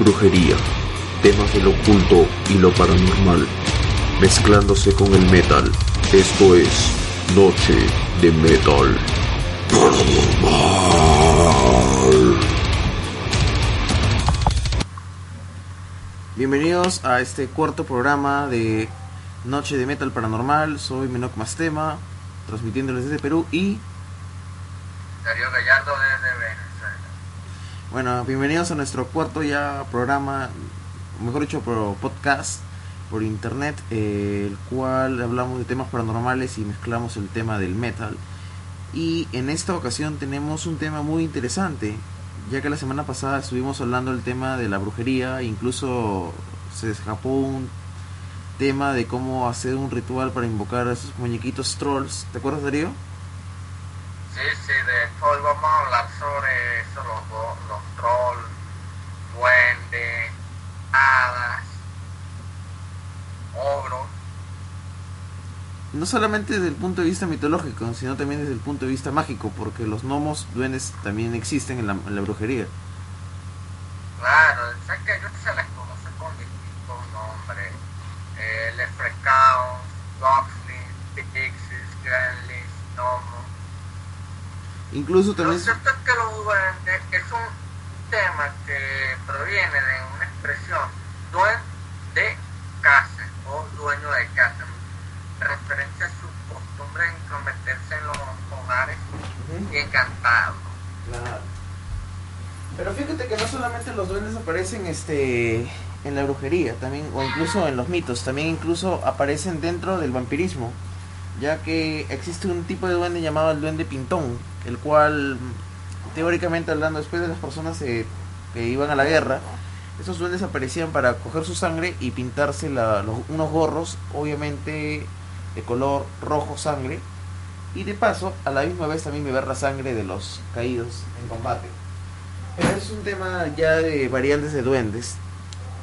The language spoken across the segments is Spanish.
brujería, temas del oculto y lo paranormal, mezclándose con el metal. Esto es Noche de Metal. Paranormal. Bienvenidos a este cuarto programa de Noche de Metal Paranormal. Soy Menoc Mastema, transmitiéndoles desde Perú y Darío Gallardo desde Venezuela. Bueno, bienvenidos a nuestro cuarto ya programa, mejor dicho, por podcast por internet, eh, el cual hablamos de temas paranormales y mezclamos el tema del metal. Y en esta ocasión tenemos un tema muy interesante, ya que la semana pasada estuvimos hablando del tema de la brujería, incluso se escapó un tema de cómo hacer un ritual para invocar a esos muñequitos trolls. ¿Te acuerdas, Darío? Sí, sí, de hoy vamos a hablar sobre eso, los, los trolls, duendes, hadas, ogros. No solamente desde el punto de vista mitológico, sino también desde el punto de vista mágico, porque los gnomos duendes también existen en la, en la brujería. Claro, sé que ellos se les conoce con distintos nombres. Eh, Leprechaun, Goblins, Pixies, Gremlins, Gnomos. Incluso Lo también... cierto es que los duendes es un tema que proviene de una expresión duende casa o dueño de casa, en referencia a su costumbre de intrometerse en los hogares y encantados. Claro. Pero fíjate que no solamente los duendes aparecen este en la brujería, también o incluso en los mitos, también incluso aparecen dentro del vampirismo, ya que existe un tipo de duende llamado el duende pintón, el cual teóricamente hablando después de las personas eh, que iban a la guerra, esos duendes aparecían para coger su sangre y pintarse la- los- unos gorros, obviamente de color rojo sangre, y de paso a la misma vez también beber la sangre de los caídos en combate. Pero es un tema ya de variantes de duendes.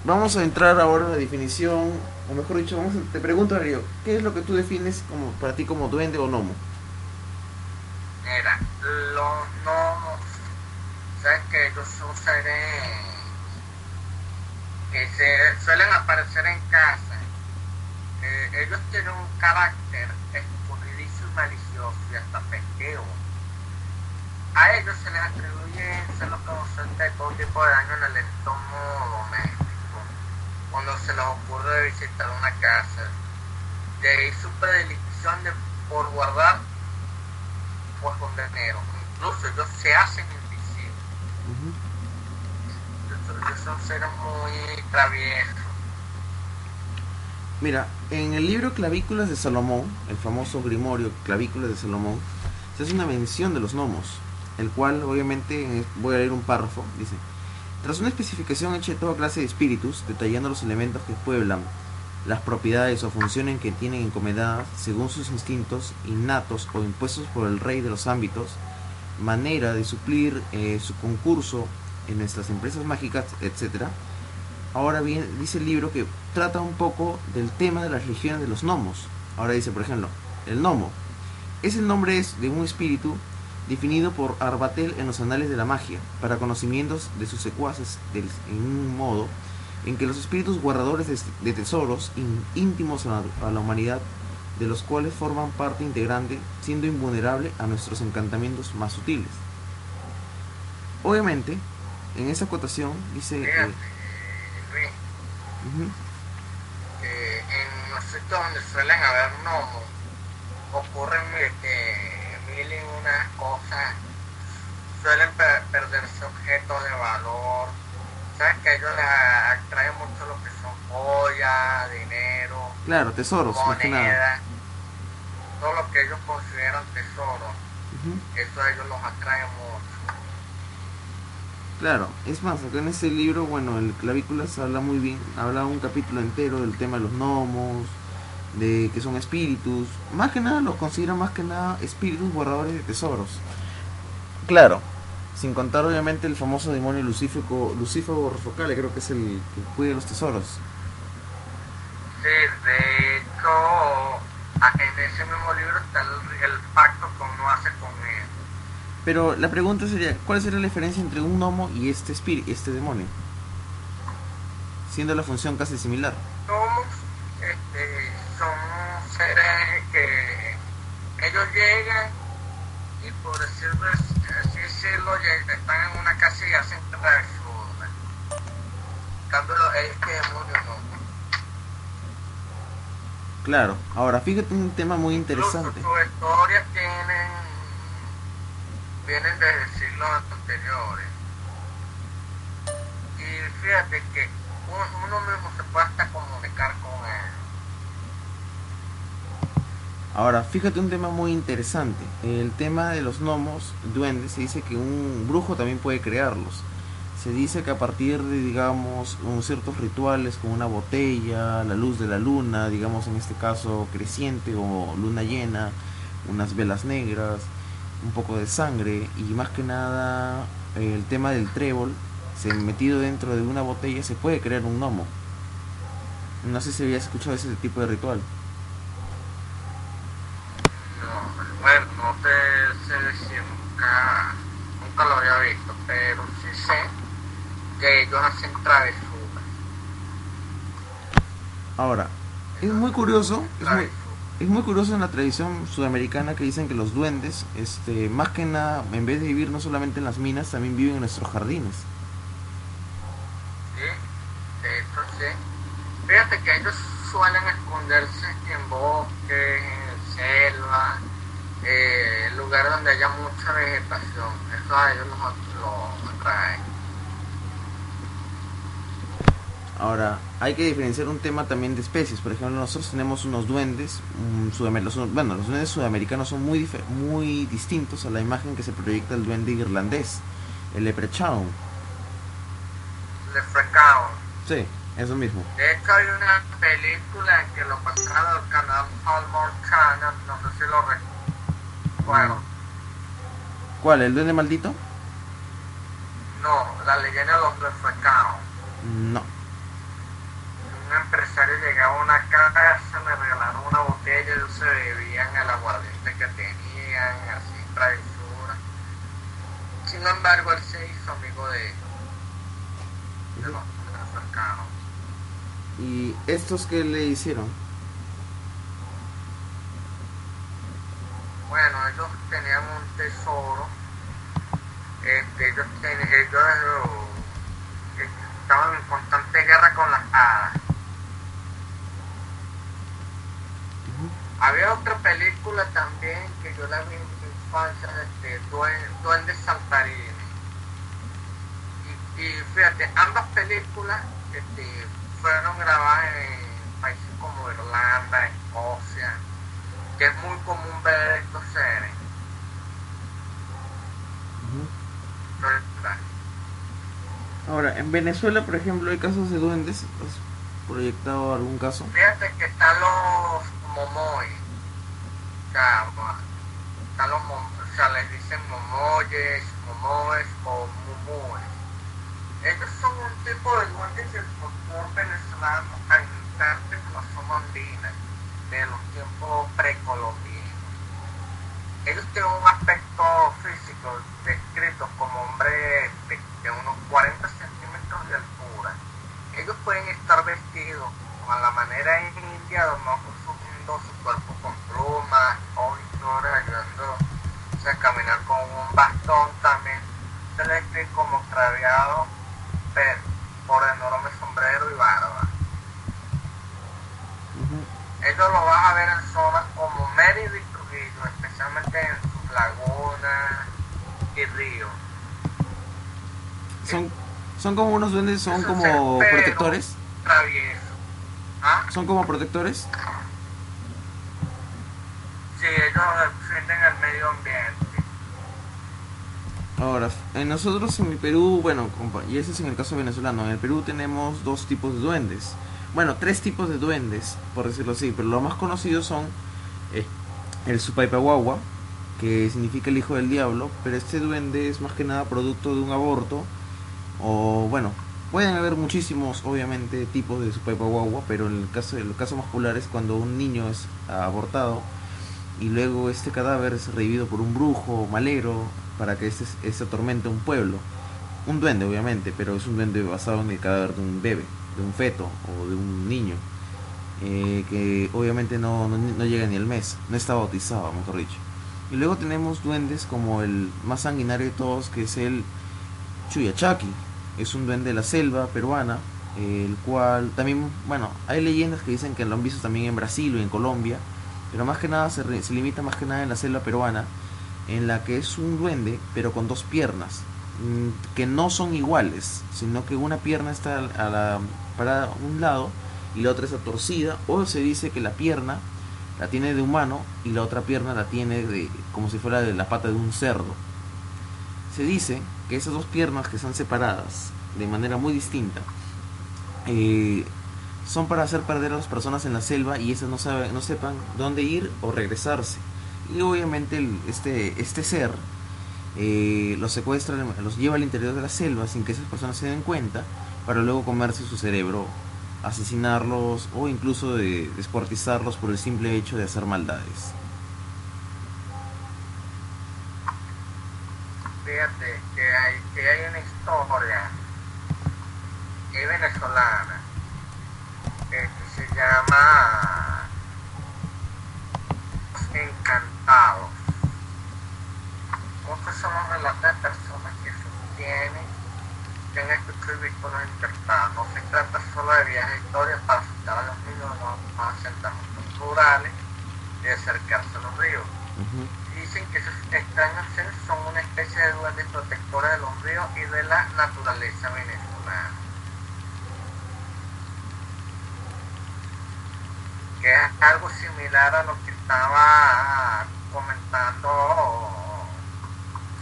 Vamos a entrar ahora en la definición, o mejor dicho, vamos a- te pregunto Darío, ¿qué es lo que tú defines como para ti como duende o gnomo? Mira, los gnomos, sabes que ellos son que se suelen aparecer en casa. Eh, ellos tienen un carácter escurridizo y malicioso y hasta pesqueo. A ellos se les atribuye ser los causantes de todo tipo de daño en el entorno doméstico, cuando se les ocurre visitar una casa. De ahí su predilección de, por guardar pues con dinero. Incluso ellos se hacen invisibles. Ellos, ellos son seres muy traviesos. Mira, en el libro Clavículas de Salomón, el famoso grimorio Clavículas de Salomón, se hace una mención de los gnomos, el cual obviamente en- voy a leer un párrafo, dice, tras una especificación hecha de toda clase de espíritus, detallando los elementos que pueblan, las propiedades o funciones que tienen encomendadas según sus instintos innatos o impuestos por el rey de los ámbitos, manera de suplir eh, su concurso en nuestras empresas mágicas, etcétera, Ahora bien, dice el libro que trata un poco del tema de las religiones de los gnomos. Ahora dice, por ejemplo, el gnomo. Es el nombre de un espíritu definido por Arbatel en los anales de la magia, para conocimientos de sus secuaces del- en un modo en que los espíritus guardadores de, de tesoros in- íntimos a la, a la humanidad, de los cuales forman parte integrante, siendo invulnerable a nuestros encantamientos más sutiles. Obviamente, en esa acotación dice... eh, Luis, ujú, que en los sitios donde suelen haber gnomos ocurren eh, mil y unas cosas. Suelen per- perderse objetos de valor. Sabes que a ellos les atrae mucho lo que son joyas, dinero, Claro, tesoros, monedas, todo lo que ellos consideran tesoro. Ujú. eso a ellos los atrae mucho. Claro, es más, acá en este libro, bueno, el Clavículas habla muy bien, habla un capítulo entero del tema de los gnomos, de que son espíritus, más que nada los considera más que nada espíritus borradores de tesoros. Claro, sin contar obviamente el famoso demonio lucífico, Lucífago Rofocale, creo que es el que cuida los tesoros. Sí, de hecho, a- en ese mismo libro está el, el pacto que uno hace con él. Pero la pregunta sería, ¿cuál sería la diferencia entre un gnomo y este espíritu, este demonio? Siendo la función casi similar. Gnomos este, son seres que ellos llegan y por decirlo así decirlo, están en una casa y hacen travesuras. En cambio, este demonio no. Claro, ahora fíjate un tema muy interesante. Sus historias tienen, vienen desde siglos anteriores. Y fíjate que uno, uno mismo se puede hasta comunicar con él. Ahora, fíjate un tema muy interesante. El tema de los gnomos, duendes, se dice que un brujo también puede crearlos. Se dice que a partir de, digamos, un- ciertos rituales como una botella, la luz de la luna, digamos en este caso creciente o luna llena, unas velas negras, un poco de sangre y más que nada el tema del trébol, se metido dentro de una botella se puede crear un gnomo. No sé si habías escuchado ese tipo de ritual. No, bueno, no te sé decir, nunca, nunca lo había visto, pero sí sé que ellos hacen travesuras. Ahora, es muy curioso, es muy, es muy curioso en la tradición sudamericana que dicen que los duendes, este, más que nada, en vez de vivir no solamente en las minas, también viven en nuestros jardines. Fíjate que ellos suelen esconderse en bosques, en selva, eh, lugares donde haya mucha vegetación. Eso a ellos los, los atrae. Ahora, hay que diferenciar un tema también de especies. Por ejemplo, nosotros tenemos unos duendes, mm, sudamer- los- bueno, los duendes sudamericanos son muy, muy distintos a la imagen que se proyecta del duende irlandés, el leprechaun. Le frecaron. Sí, eso mismo. De hecho hay una película que lo pasaron al canal Hallmark Channel, no sé si lo recuerdo. ¿Cuál? ¿El duende maldito? No, la leyenda de los refrescados. No. Un empresario llegaba a una casa, le regalaron una botella, ellos se bebían el aguardiente que tenían, así travesura. Sin embargo, él se hizo amigo de, de los refrescados. ¿Y estos qué le hicieron? Bueno, ellos tenían un tesoro. Este, ellos, ellos eh, estaban en constante guerra con las hadas. Había otra película también que yo la vi en mi infancia, este, Duen- Duende Saltarini. Y, y fíjate, ambas películas este, fueron grabadas en países como Irlanda, Escocia, que es muy común ver estos seres. Ahora, en Venezuela, por ejemplo, hay casos de duendes. ¿Has proyectado algún caso? Fíjate que están los momoy. Los o sea, les dicen momoyes, momoes o mumues. Ellos son un tipo de duendes del folclore venezolano habitante de la zona de los tiempos precolombinos. Ellos tienen un aspecto físico descrito como hombre de, de unos 40 centímetros de altura. Ellos pueden estar vestidos a la manera india, adornados subiendo su cuerpo con plumas, o flores, ayudando o sea, a caminar con un bastón también. Se les pero por enorme sombrero y barba. Ellos lo vas a ver en zonas como Mérida y Trujillo, especialmente en sus lagunas y ríos. Son, son como unos duendes, son como protectores. ¿Ah? Son como protectores. Sí, ellos defienden el medio ambiente. Ahora, nosotros en el Perú, bueno, y ese es en el caso venezolano, en el Perú tenemos dos tipos de duendes. Bueno, tres tipos de duendes, por decirlo así, pero los más conocidos son eh, el Supaipahuahua, que significa el hijo del diablo, pero este duende es más que nada producto de un aborto, o bueno, pueden haber muchísimos, obviamente, tipos de Supaipahuahua, pero en el caso, el caso más popular es cuando un niño es abortado y luego este cadáver es revivido por un brujo malero para que este, este atormente un pueblo. Un duende, obviamente, pero es un duende basado en el cadáver de un bebé, de un feto o de un niño, eh, que obviamente no, no, llega ni el mes, no está bautizado, mejor dicho. Y luego tenemos duendes como el más sanguinario de todos, que es el Chuyachaki. Es un duende de la selva peruana, el cual también, bueno, hay leyendas que dicen que lo han visto también en Brasil o en Colombia, pero más que nada se, se limita más que nada en la selva peruana en la que es un duende, pero con dos piernas, mm, que no son iguales, sino que una pierna está a la, para un lado y la otra está torcida, o se dice que la pierna la tiene de humano y la otra pierna la tiene de como si fuera de la pata de un cerdo. Se dice que esas dos piernas que están separadas de manera muy distinta eh, son para hacer perder a las personas en la selva y esas no, saben, no sepan dónde ir o regresarse y obviamente este, este ser eh, los secuestra, los lleva al interior de la selva sin que esas personas se den cuenta para luego comerse su cerebro, asesinarlos o incluso de descuartizarlos por el simple hecho de hacer maldades. Fíjate que hay, que hay una historia venezolana que se llama encantados. Muchos son los relatos de personas que que han escuchado y visto los encantados. No se trata solo de viajes historias para asustar a los niños no, a asentamientos rurales y acercarse a los ríos. Dicen que esos extraños seres son una especie de duendes protectores de los ríos y de la naturaleza venezolana. que es algo similar a lo que estaba comentando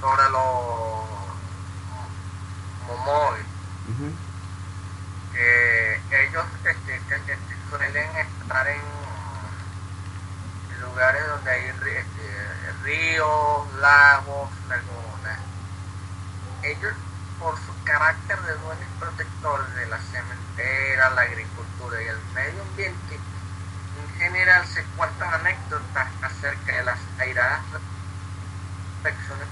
sobre los momoy que ellos este, suelen estar en lugares donde hay este, ríos, lagos, lagunas. Ellos, por su carácter de dueños protectores de la cementera, la agricultura y el medio ambiente, general se cuentan anécdotas acerca de las airadas personas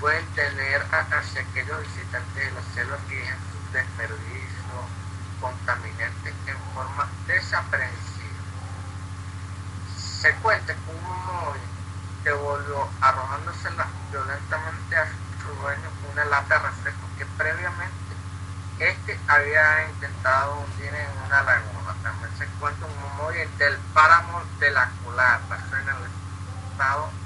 pueden tener hacia aquellos visitantes de la selva que dejan sus desperdicios contaminantes en forma desaprensiva. Se cuenta que un que volvió arrojándose violentamente a su dueño una lata de refresco que previamente este había intentado hundir en una laguna. También se encuentra un memoria del páramo de la culata, en el estado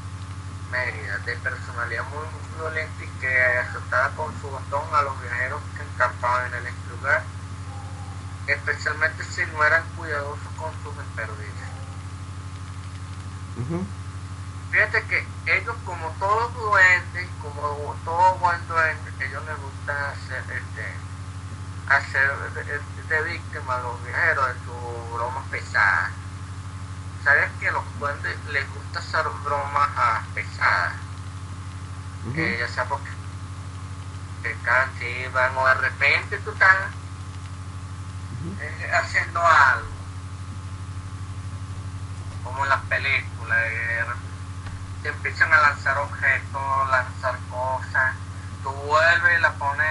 Mérida, de personalidad muy violenta y que azotaba con su bastón a los viajeros que encampaban en el lugar, especialmente si no eran cuidadosos con sus desperdicios. Fíjate que ellos, como todos duendes, como todo buen duende, ellos les gusta hacer este hacer de, víctima a los viajeros de sus bromas pesadas. ¿Sabes que a los duendes les gusta hacer bromas pesadas? Eh, ya sea porque te van o de repente tú estás eh, haciendo algo, como en las películas, te empiezan a lanzar objetos, lanzar cosas, tú vuelves y la pones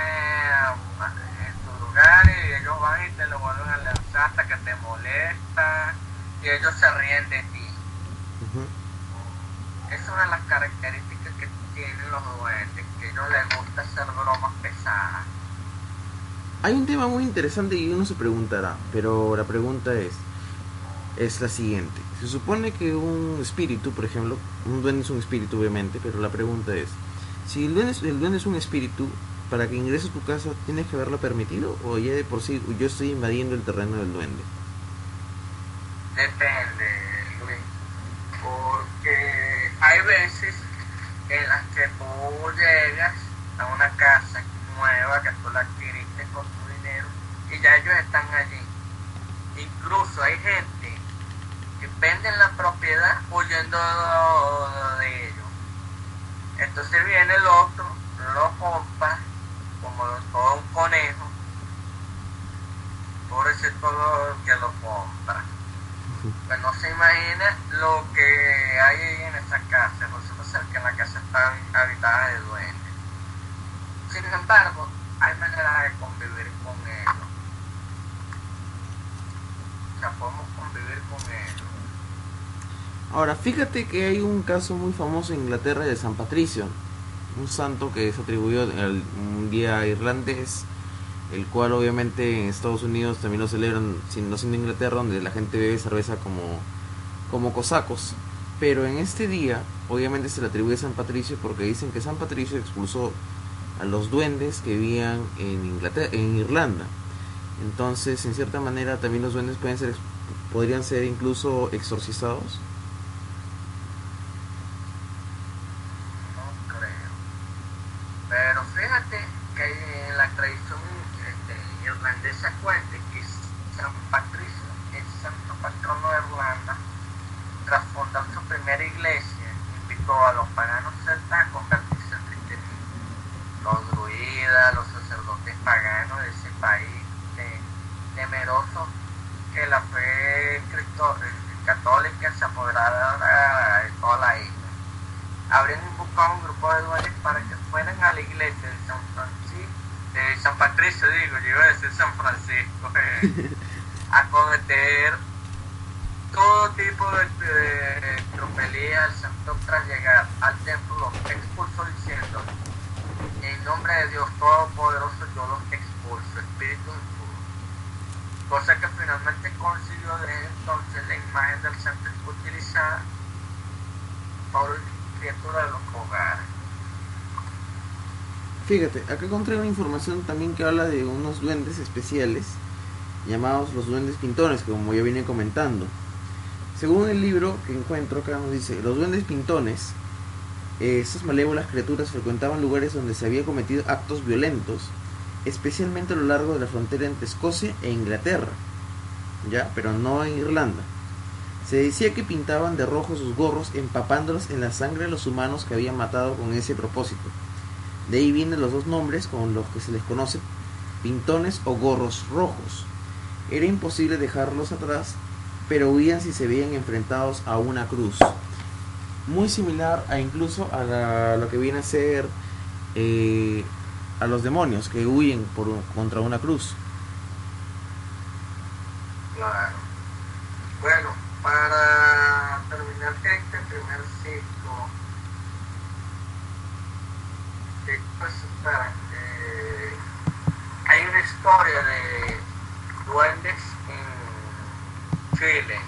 y ellos van y te lo vuelven a lanzar hasta que te molesta y ellos se ríen de ti. Es una de las características que tienen los duendes, que ellos les gusta hacer bromas pesadas. Hay un tema muy interesante y uno se preguntará, pero la pregunta es, es la siguiente. Se supone que un espíritu, por ejemplo, un duende es un espíritu obviamente, pero la pregunta es, si el duende, el duende es un espíritu, para que ingreses a tu casa tienes que haberlo permitido o ya de por sí yo estoy invadiendo el terreno del duende? Depende, Luis, porque hay veces en las que tú llegas a una casa nueva que tú la adquiriste con tu dinero y ya ellos están allí. Incluso hay gente que venden la propiedad huyendo de ellos. Entonces viene el otro, lo compra como todo un conejo, por ese todo que lo compra. Pues no se imagina lo que hay en esa casa. Nosotros que en la casa están habitadas de duendes. Sin embargo, hay maneras de convivir con ellos. O sea, podemos convivir con ellos. Ahora, fíjate que hay un caso muy famoso en Inglaterra de San Patricio, un santo que se atribuyó al un día irlandés, el cual obviamente en Estados Unidos también lo celebran, no siendo Inglaterra, donde la gente bebe cerveza como, como cosacos. Pero en este día, obviamente se le atribuye a San Patricio porque dicen que San Patricio expulsó a los duendes que vivían en Inglaterra, en Irlanda. Entonces, en cierta manera, también los duendes pueden ser, podrían ser incluso exorcizados. No creo. Pero fíjate que en la tradición este, irlandesa cuenta que San Patricio, el santo patrono de Irlanda, tras fundar su primera iglesia, invitó a los paganos celtas a convertirse al cristianismo. Los druidas, los sacerdotes paganos de ese país, te- temerosos que la fe cristo- eh, católica se apoderara de toda la isla habrían buscado un grupo de duendes para que fueran a la iglesia de San Francisco, de San Patricio, digo, yo iba a decir San Francisco, eh, a cometer todo tipo de, de tropelías al santo tras llegar al templo, los expulsó diciendo, en nombre de Dios Todopoderoso yo los expulso, espíritus. Cosa que finalmente consiguió desde entonces la imagen del santo utilizada por criaturas de los hogares. Fíjate, acá encontré una información también que habla de unos duendes especiales llamados los duendes pintones, como ya vine comentando. Según el libro que encuentro acá nos dice, los duendes pintones, eh, estas malévolas criaturas frecuentaban lugares donde se había cometido actos violentos, especialmente a lo largo de la frontera entre Escocia e Inglaterra, ya, pero no en Irlanda. Se decía que pintaban de rojo sus gorros empapándolos en la sangre de los humanos que habían matado con ese propósito. De ahí vienen los dos nombres con los que se les conoce pintones o gorros rojos. Era imposible dejarlos atrás, pero huían si se veían enfrentados a una cruz. Muy similar a incluso a la- lo que viene a ser eh, a los demonios que huyen por, contra una cruz. Claro. Bueno, para terminar este primer ciclo, pues, eh, hay una historia de duendes en Chile.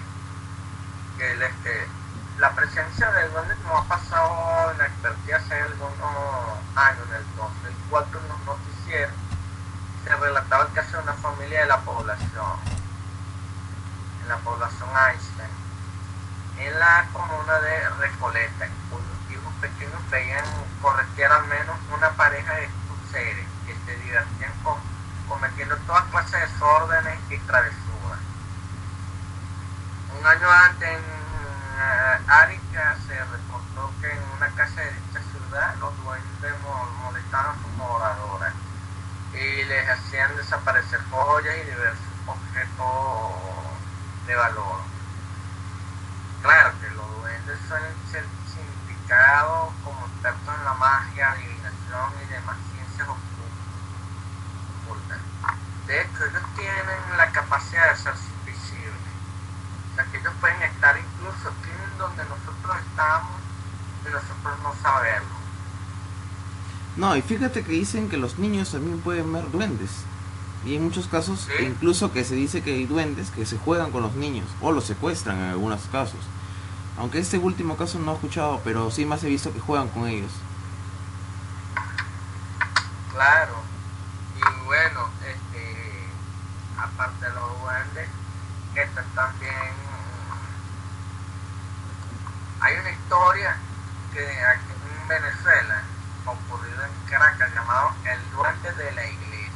El, este, la presencia de duendes nos ha pasado expertise hace algunos años, en el 2004 en los noticieros, se relataba el caso de una familia de la población en la población Einstein, en la comuna de Recoleta, cuyos hijos pequeños veían corretear al menos una pareja de seres que se divertían con- cometiendo toda clase de desórdenes y travesuras. Un año antes en eh, Arica se reportó que en una casa de dicha los duendes mo- molestaban a sus moradoras y les hacían desaparecer joyas y diversos objetos de valor. Claro que los duendes suelen ser significados como expertos en la magia, adivinación y demás ciencias ocultas. De hecho, ellos tienen la capacidad de hacerse invisibles. O sea, que ellos pueden estar incluso aquí en donde nosotros estamos y nosotros no saberlo. No, y fíjate que dicen que los niños también pueden ver duendes. Y en muchos casos, Sí. incluso que se dice que hay duendes que se juegan con los niños o los secuestran en algunos casos. Aunque este último caso no he escuchado, pero sí más he visto que juegan con ellos. Claro. Y bueno, este, aparte de los duendes, esto también hay una historia que aquí en Venezuela, ocurrido en Caracas, llamado El Duende de la Iglesia.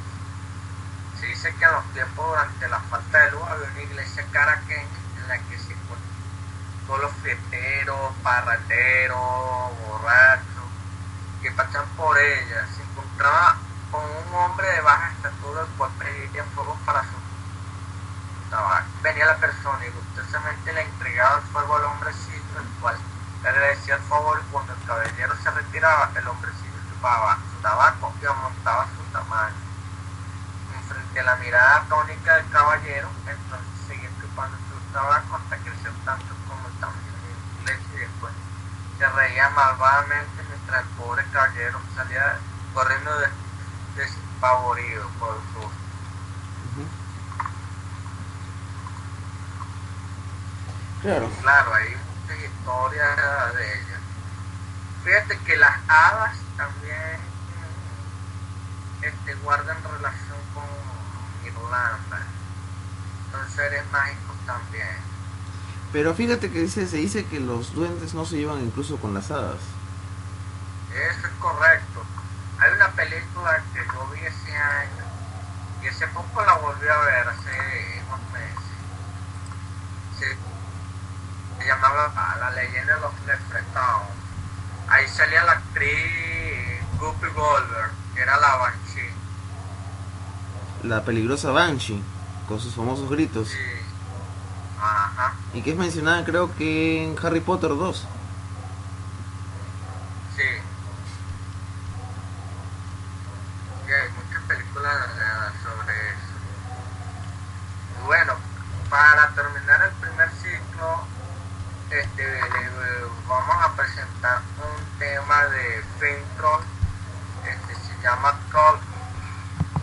Se dice que en los tiempos durante la falta de luz había una iglesia caraqueña en la que se encuentran todos los fieteros, parranderos, borrachos, que pasan por ella. Se encontraba con un hombre de baja estatura, el cual pedía fuego para su tabaco. Venía la persona y gustosamente le entregaba el fuego al hombrecito, el cual le agradecía el favor y cuando el caballero se retiraba, el hombrecito chupaba su tabaco y aumentaba su tamaño. Y frente a la mirada atónica del caballero, entonces seguía chupando su tabaco hasta crecer tanto como el tamaño de la iglesia y después se reía malvadamente mientras el pobre caballero salía corriendo de- despavorido por su Claro. Claro, hay muchas historias de ellas. Fíjate que las hadas también este, guardan relación con Irlanda. Son seres mágicos también. Pero fíjate que dice, se dice que los duendes no se llevan incluso con las hadas. Eso es correcto. Hay una película que yo vi ese año y hace poco la volví a ver, hace unos meses. Se, se llamaba La leyenda de los Leprechauns. Ahí salía la actriz Guppy Goldberg, que era la Banshee. La peligrosa Banshee, con sus famosos gritos. Sí. Y que es mencionada creo que en Harry Potter 2. Sí. Y hay muchas películas eh, sobre eso. Bueno, para terminar el primer ciclo, este, vamos a presentar un tema de Film Troll, este, se llama Toll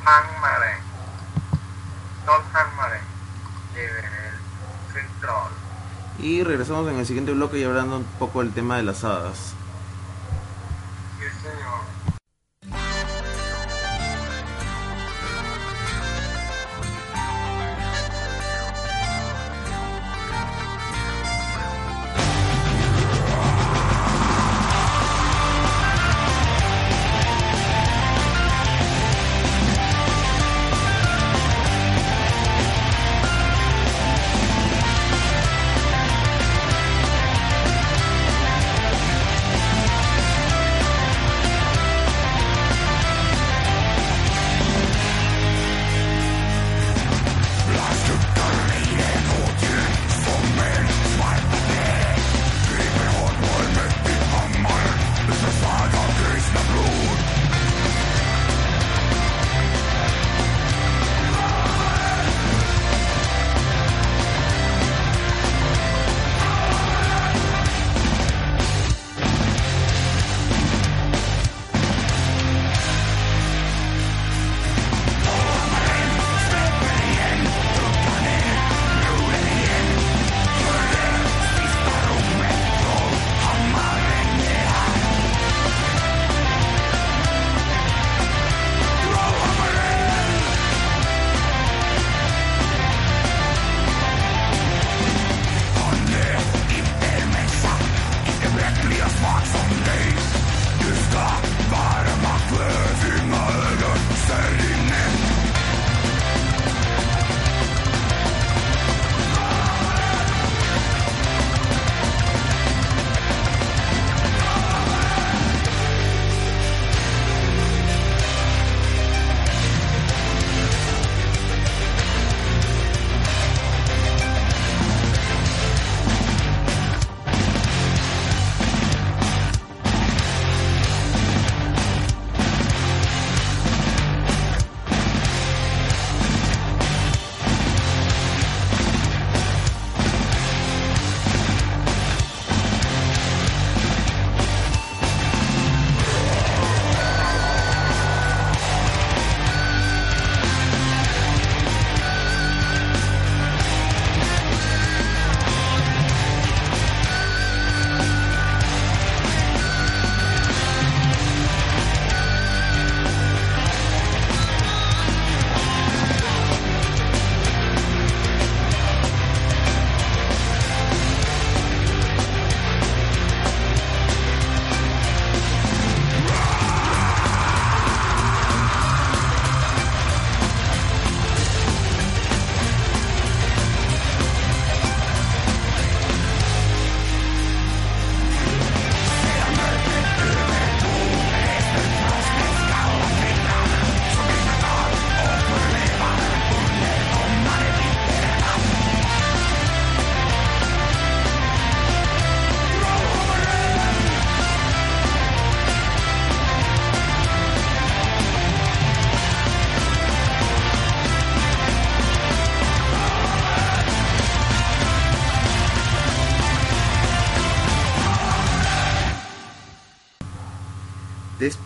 Hangmaren. Toll Hangmaren, de Film Troll. Y regresamos en el siguiente bloque y hablando un poco del tema de las hadas.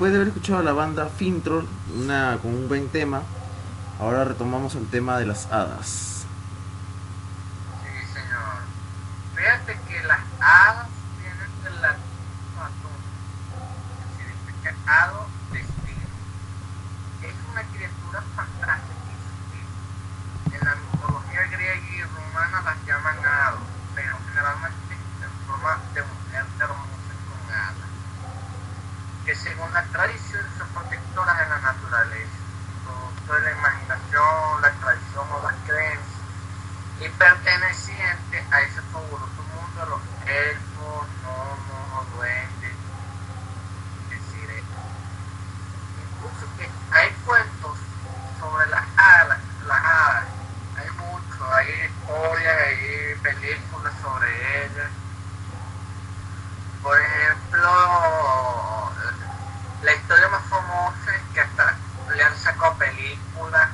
Después de haber escuchado a la banda Fintroll, una, con un buen tema, ahora retomamos el tema de las hadas. Sí, señor. Fíjate que las hadas vienen del latino atún, que significa hado, destino. Es una criatura fantástica y sutil. En la mitología griega y romana las llaman hados, pero generalmente en forma de mujer hermosa con alas, que según la tradición son protectoras de la naturaleza, producto de la imaginación, la tradición o las creencias y perteneciente a ese fabuloso mundo de los elfos, gnomos o duendes. Es decir, eh, incluso que hay cuentos sobre las hadas, las hadas, hay mucho, hay historias, hay películas sobre ellas. Por ejemplo, la historia más famosa es que hasta le han sacado películas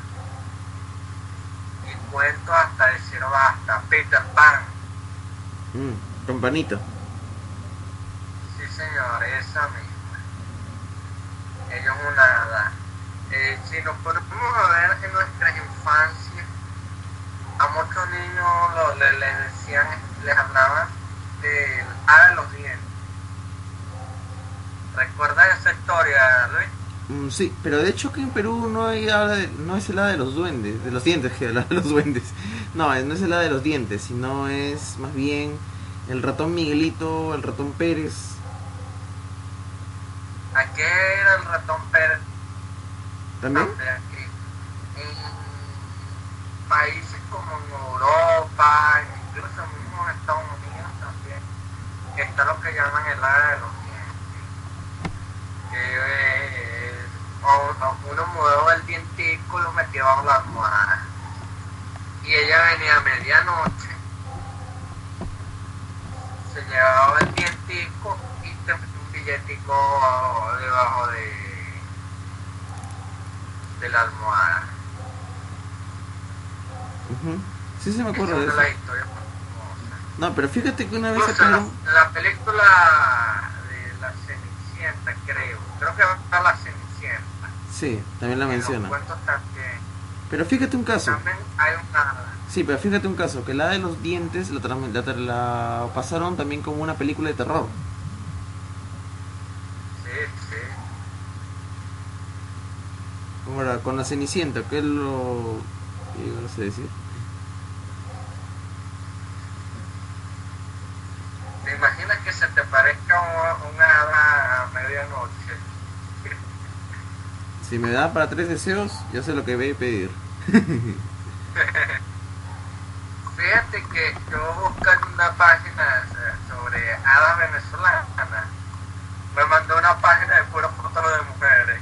y cuentos hasta decir basta. Peter Pan, Campanita. sí señor, esa misma. Ella es una hada. Eh, si nos ponemos a ver en nuestras infancias, a muchos niños lo- le, les decían, les hablaban del hada de los dientes. ¿Recuerdas esa historia, Luis? Mm, sí, pero de hecho que en Perú no hay no es el hada de los duendes, de los dientes, que habla de los duendes. No, no es el hada de los dientes, sino es más bien el ratón Miguelito, el ratón Pérez. Aquí era el ratón Pérez ¿También? en países como en Europa, incluso en Estados Unidos también, está lo que llaman el hada de los dientes. Que es, o- o uno mudó el dientico y lo metió bajo la almohada. Y ella venía a medianoche, se llevaba el dientico y te metía un billetico debajo de de la almohada. Ujú. Sí, sí me acuerdo de es eso. la historia. No, pero fíjate que una vez la, la película de la Cenicienta, creo. Creo que va a estar la Cenicienta. Sí, también la menciona. Pero fíjate un caso. También hay una... Sí, pero fíjate un caso, que la de los dientes la, pasaron también como una película de terror. Sí, sí. Ahora, con la Cenicienta, que es lo... ¿qué ibas a decir? ¿Te imaginas que se te parezca un, un hada a medianoche? Si me da para tres deseos, yo sé lo que voy a pedir. Que yo buscando una página sobre hadas venezolanas, me mandó una página de puras fotos de mujeres.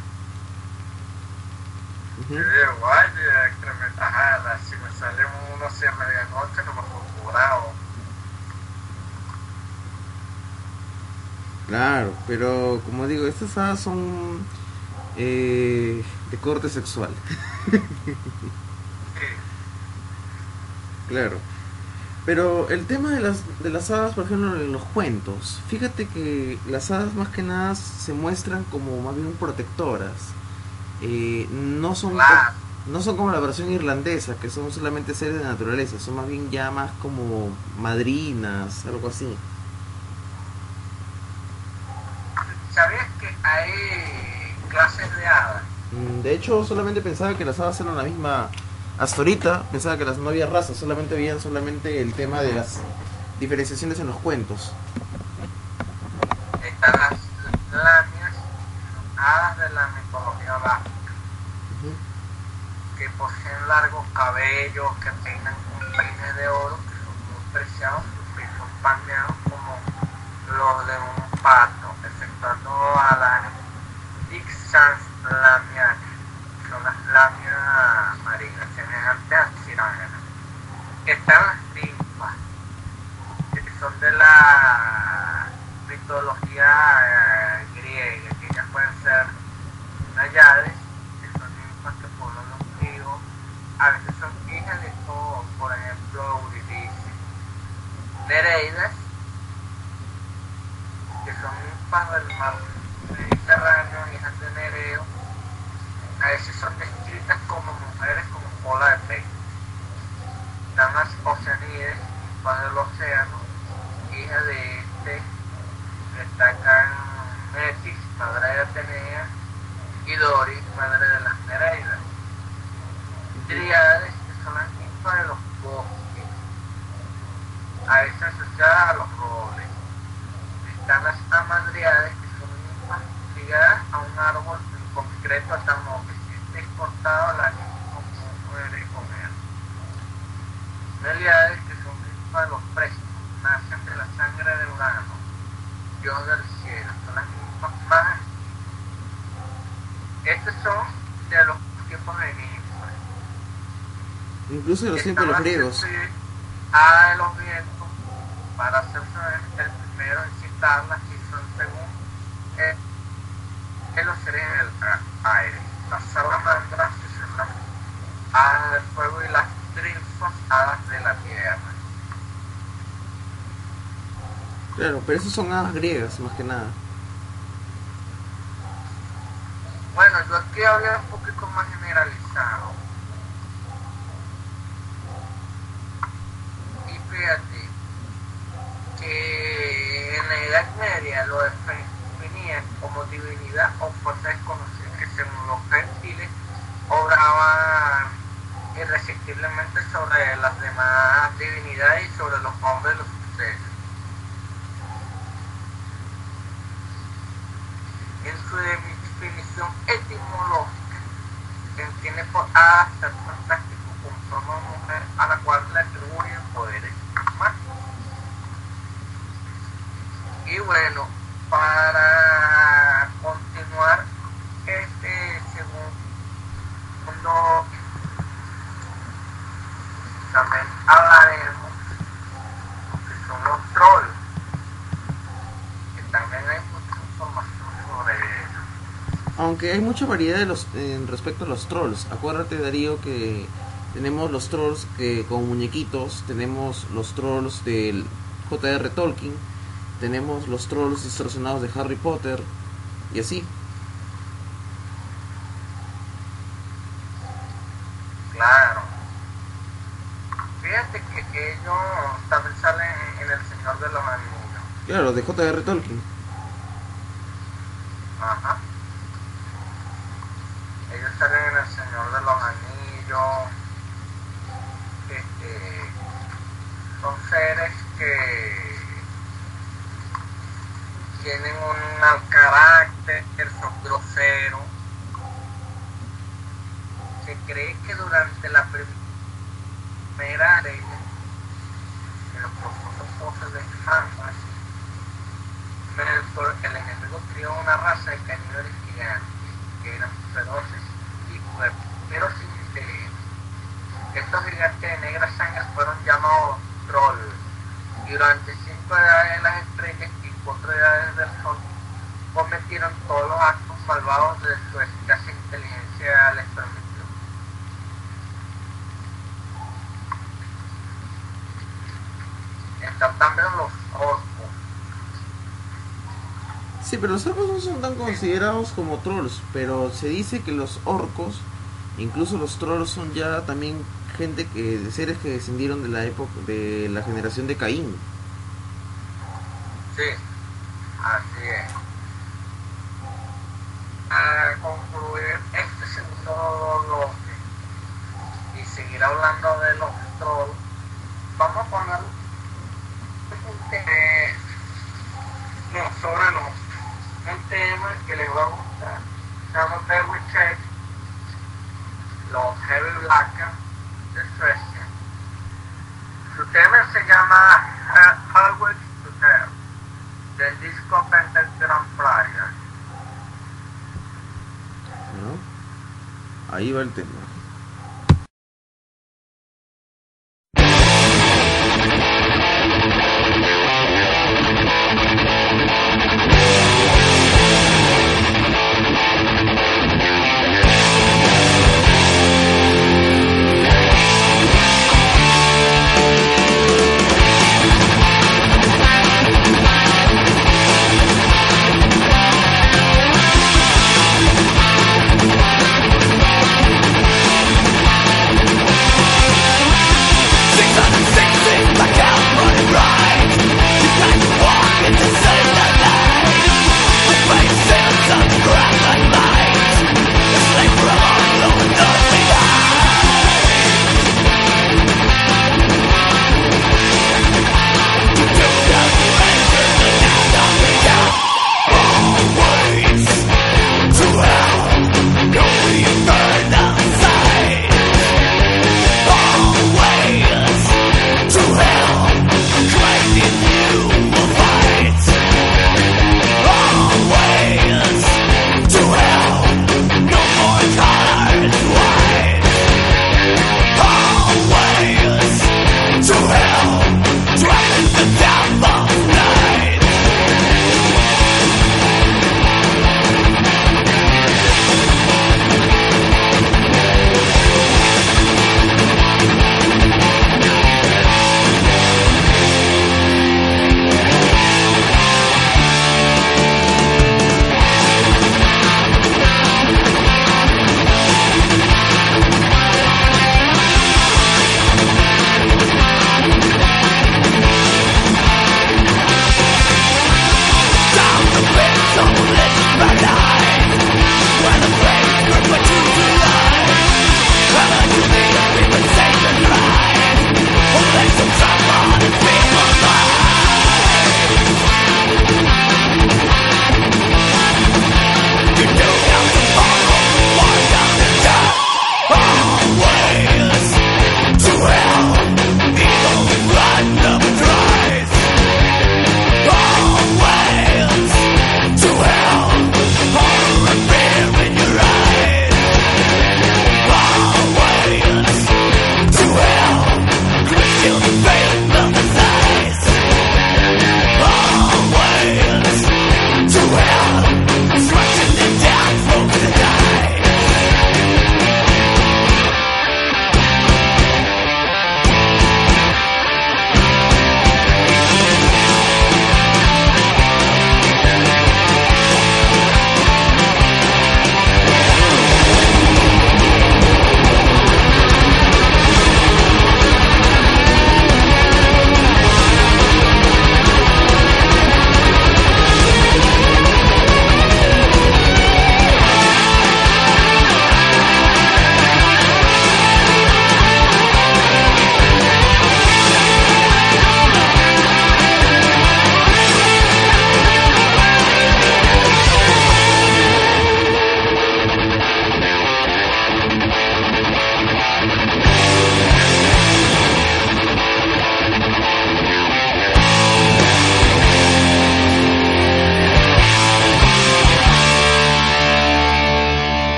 Ujú. Y digo, vaya, tremendas hadas, si me sale uno así a medianoche no me fue curado. Claro, pero como digo, estas hadas son eh, de corte sexual. Claro. Pero el tema de las, de las hadas, por ejemplo, en los cuentos, fíjate que las hadas más que nada se muestran como más bien protectoras. Eh, no son Claro. no son como la versión irlandesa, que son solamente seres de naturaleza, son más bien ya más como madrinas, algo así. ¿Sabías que hay clases de hadas? Mm, De hecho, solamente pensaba que las hadas eran la misma. Hasta ahorita pensaba que las no había razas, solamente habían solamente el tema de las diferenciaciones en los cuentos. Están las lamias, hadas de la mitología básica, Ujú. que poseen largos cabellos, que peinan con peines de oro, que son muy preciados, sus pies son paneados como los de un pato, exceptuando a las Ixans lamias, que son las lamias marinas están las tripas, que son de la mitología eh, griega, que ya pueden ser nayades, que son ninfas que poblan los ríos, a veces son hijas de todos, por ejemplo, Eurídice, Nereidas, que son ninfas del mar Mediterráneo, hijas de Nereo, a veces son descritas como mujeres como cola de pecho las Oceanides, padre del océano, hija de este, destacan Metis, madre de Atenea, y Doris, madre de las Nereidas. Triades, que son las ninfas de los bosques, a veces asociadas a los robles. Están las amadriades, que son ninfas ligadas a un árbol en concreto hasta que si es cortado la ninfa no puede comer. Meliades, que son ninfas de los prestos, nacen de la sangre de Urano, dios del cielo, son las ninfas más estos son de los tiempos de ninfas. Incluso de los tiempos de los griegos. A de los vientos para hacerse el primero en citarlas y son según eh, en los seres del aire. Las salamandras que son las hadas del fuego y las trinfas hadas de la tierra. Claro, pero esos son hadas griegas más que nada. Bueno, yo aquí hablo un poquito más generalizado. Y fíjate que en la Edad Media lo definían como divinidad o fuerza desconocida, que según los gentiles obraban irresistiblemente sobre las demás divinidades y sobre los hombres de los sucesos. En su definición etimológica se entiende por A ser fantástico con forma de mujer a la cual le atribuyen poderes mágicos. Y bueno, para continuar, este segundo también hablaremos que son los trolls, que también hay mucha información sobre hay mucha variedad de los, en respecto a los trolls. Acuérdate, Darío, que tenemos los trolls que con muñequitos, tenemos los trolls del J.R. Tolkien, tenemos los trolls distorsionados de Harry Potter, y así. Claro. Fíjate que ellos también salen en El Señor de los Anillos. Claro, de J.R. Tolkien. Ajá. Ellos salen en El Señor de los Anillos. Este, son seres que tienen un mal carácter, son groseros. Se cree que durante la primera ley de los profundos pozos de Hammer, Melkor, el enemigo crió una raza de caníbales gigantes que eran feroces y fuertes, pero sin inteligencia. Estos gigantes de negra sangre fueron llamados trolls y durante cinco edades de las estrellas y cuatro edades del sol cometieron todos los actos malvados de su escasa inteligencia les permitió. Están también los orcos. Sí, pero los orcos no son tan considerados como trolls, pero se dice que los orcos, incluso los trolls son ya también gente que seres que descendieron de la época de la generación de Caín.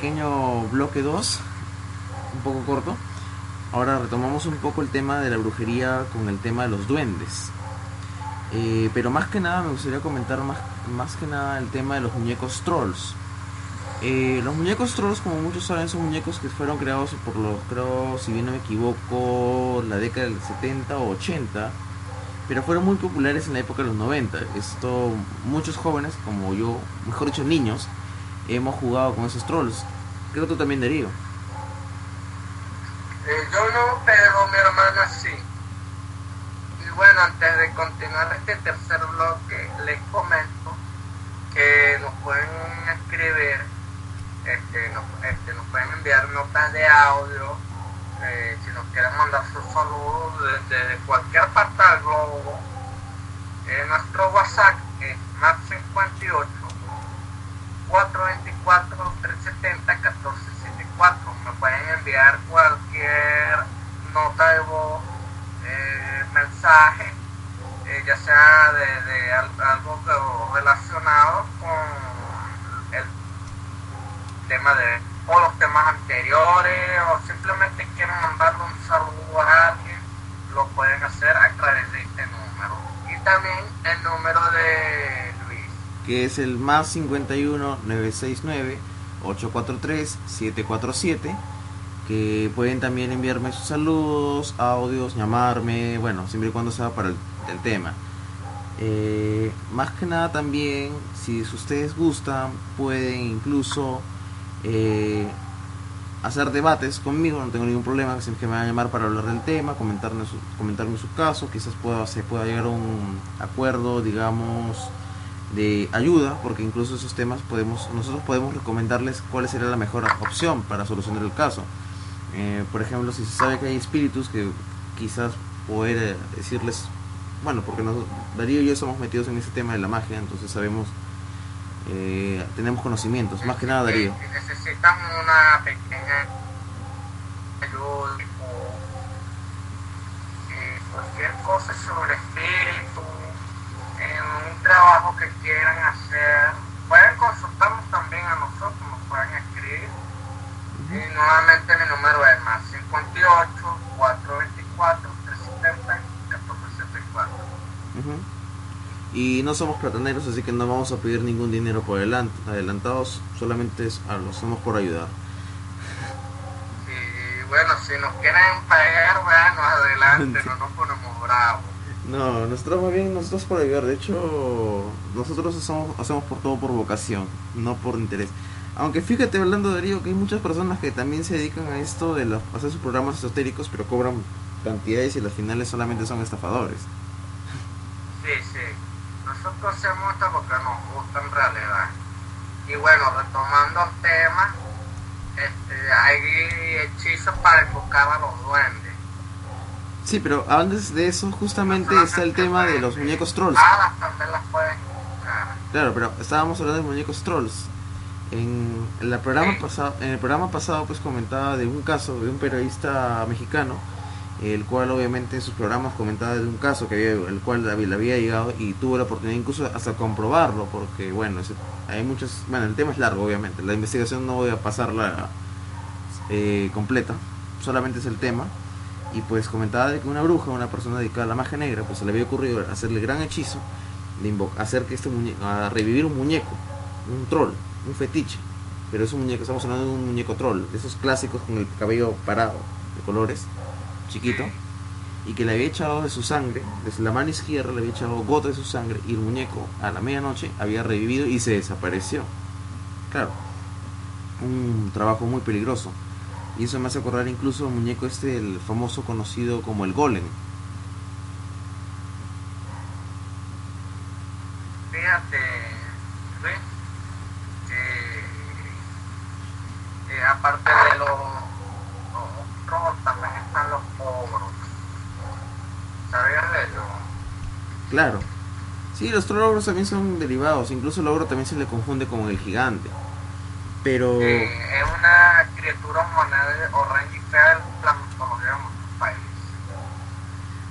Pequeño bloque 2, un poco corto, ahora retomamos un poco el tema de la brujería con el tema de los duendes. Eh, pero más que nada me gustaría comentar más, más que nada el tema de los muñecos trolls. Eh, los muñecos trolls, como muchos saben, son muñecos que fueron creados por los, creo, si bien no me equivoco, la década del 70 o 80, pero fueron muy populares en la época de los 90. Esto, muchos jóvenes, como yo, mejor dicho, niños, hemos jugado con esos trolls. Creo que tú también, Darío. Eh, yo no, pero mi hermana sí. Y bueno, antes de continuar este tercer bloque, les comento que nos pueden escribir, este, nos, este, nos pueden enviar notas de audio, eh, si nos quieren mandar sus saludos desde cualquier parte del globo. Eh, nuestro WhatsApp es más 58 424 370 1474. Me pueden enviar cualquier nota de voz, eh, mensaje, eh, ya sea de, de algo relacionado con el tema de o los temas anteriores o simplemente quieren mandarle un saludo a alguien, lo pueden hacer a través de este número. Y también el número de que es el más 51 969 843 747 que pueden también enviarme sus saludos, audios, llamarme, bueno, siempre y cuando sea para el, tema. Eh, más que nada también, si ustedes gustan, pueden incluso eh, hacer debates conmigo, no tengo ningún problema, que me van a llamar para hablar del tema, comentarme su, comentarme su caso, quizás pueda, se pueda llegar a un acuerdo, digamos, de ayuda, porque incluso esos temas podemos, nosotros podemos recomendarles cuál sería la mejor opción para solucionar el caso. Eh, por ejemplo, si se sabe que hay espíritus que quizás poder decirles, bueno, porque Darío y yo somos metidos en ese tema de la magia, entonces sabemos, eh, tenemos conocimientos, más que nada Darío. necesitan una pequeña ayuda, eh, cualquier cosa sobre espíritu trabajo que quieran hacer, pueden consultarnos también a nosotros, nos pueden escribir. Y nuevamente mi número es más 58 424 370 1474. Y no somos plataneros, así que no vamos a pedir ningún dinero por adelante, adelantados, solamente es, lo hacemos por ayudar. Y bueno, si nos quieren pagar, bueno, adelante, no nos ponemos bravos. No, nosotros más bien, nosotros por ayudar, de hecho, nosotros hacemos, hacemos por todo por vocación, no por interés. Aunque fíjate hablando de Río que hay muchas personas que también se dedican a esto de hacer sus programas esotéricos, pero cobran cantidades y las finales solamente son estafadores. Sí, sí. Nosotros hacemos esto porque nos gusta en realidad. Y bueno, retomando el tema, este, hay hechizos para enfocar a los duendes Sí, pero antes de eso justamente está el tema de los muñecos trolls. Ah, claro, pero estábamos hablando de muñecos trolls. En el programa pasado, en el programa pasado pues comentaba de un caso de un periodista mexicano, el cual obviamente en sus programas comentaba de un caso que había, el cual le había llegado y tuvo la oportunidad incluso hasta comprobarlo, porque bueno, hay muchos, bueno, el tema es largo obviamente, la investigación no voy a pasarla eh, completa, solamente es el tema y pues comentaba de que una bruja, una persona dedicada a la magia negra, pues se le había ocurrido hacerle gran hechizo de hacer que este muñeco, a revivir un muñeco, un troll, un fetiche. Pero es un muñeco, estamos hablando de un muñeco troll, de esos clásicos con el cabello parado, de colores, chiquito, y que le había echado de su sangre, desde la mano izquierda le había echado gota de su sangre, y el muñeco a la medianoche había revivido y se desapareció. Claro, un trabajo muy peligroso. Y eso me hace acordar incluso al muñeco este, el famoso conocido como el Golem. Fíjate, Luis, que, eh, eh, aparte de los, los rojos también están los ogros. ¿Sabías de eso? Claro. Sí, los ogros también son derivados. Incluso el ogro también se le confunde con el gigante. Pero criatura humanoide horrenda y fea de la mitología de muchos países.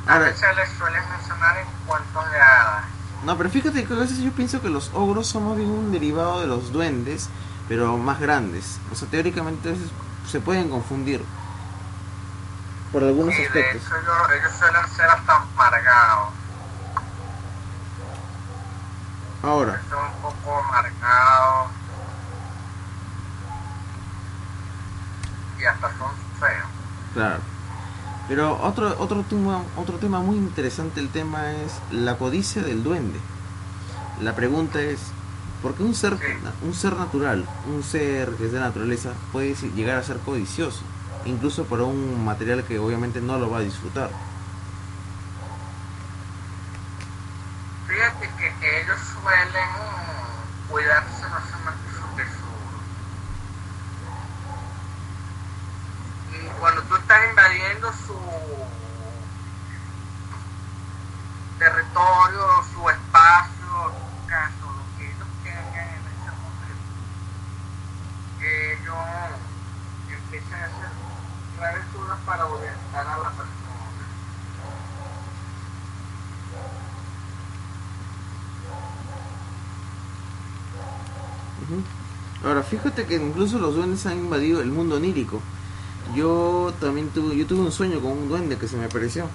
A Ahora, veces le suelen mencionar en cuentos de hadas. no, pero fíjate que a veces yo pienso que los ogros son más bien un derivado de los duendes, pero más grandes. O sea, teóricamente a se pueden confundir por algunos de aspectos. hecho ellos, ellos suelen ser hasta amargados. Ahora, Son un poco amargados. Y hasta son feos. Claro. Pero otro otro tema, otro tema muy interesante el tema es la codicia del duende. La pregunta es ¿por qué un ser un ser natural, un ser que es de naturaleza puede llegar a ser codicioso, incluso por un material que obviamente no lo va a disfrutar? Fíjate que ellos suelen cuidarse no solamente de su tesoro. Y cuando tú estás invadiendo su territorio, su espacio, su casa, lo que ellos tengan en ese momento, ellos empiezan a hacer travesuras para orientar a la persona. Ujú. Ahora, fíjate que incluso los duendes han invadido el mundo onírico. Yo también tuve, yo tuve un sueño con un duende que se me apareció.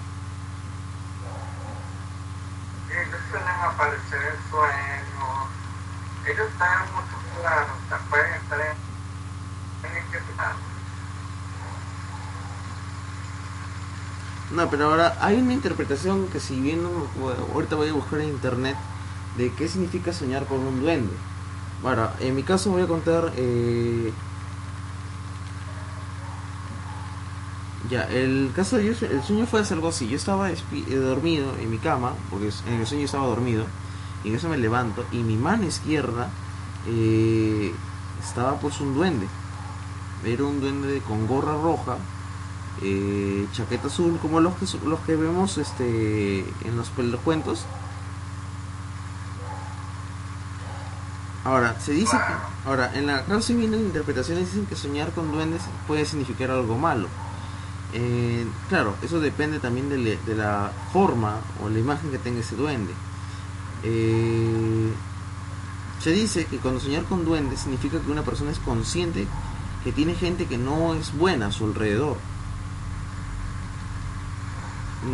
Ellos suelen aparecer en sueños. Ellos están en muchos planos, pueden estar en, en este plano. No, pero ahora hay una interpretación que si bien ahorita voy a buscar en internet de qué significa soñar con un duende. Ahora, en mi caso voy a contar eh, ya el caso de yo, el sueño fue algo así. Yo estaba eh, dormido en mi cama porque en el sueño estaba dormido y en eso me levanto y mi mano izquierda eh, estaba pues un duende. Era un duende con gorra roja eh, chaqueta azul como los que los que vemos este en los cuentos ahora se dice que ahora en la claro estoy viendo interpretaciones dicen que soñar con duendes puede significar algo malo. Eh, claro eso depende también de, la forma o la imagen que tenga ese duende. Eh, se dice que cuando soñar con duendes significa que una persona es consciente que tiene gente que no es buena a su alrededor.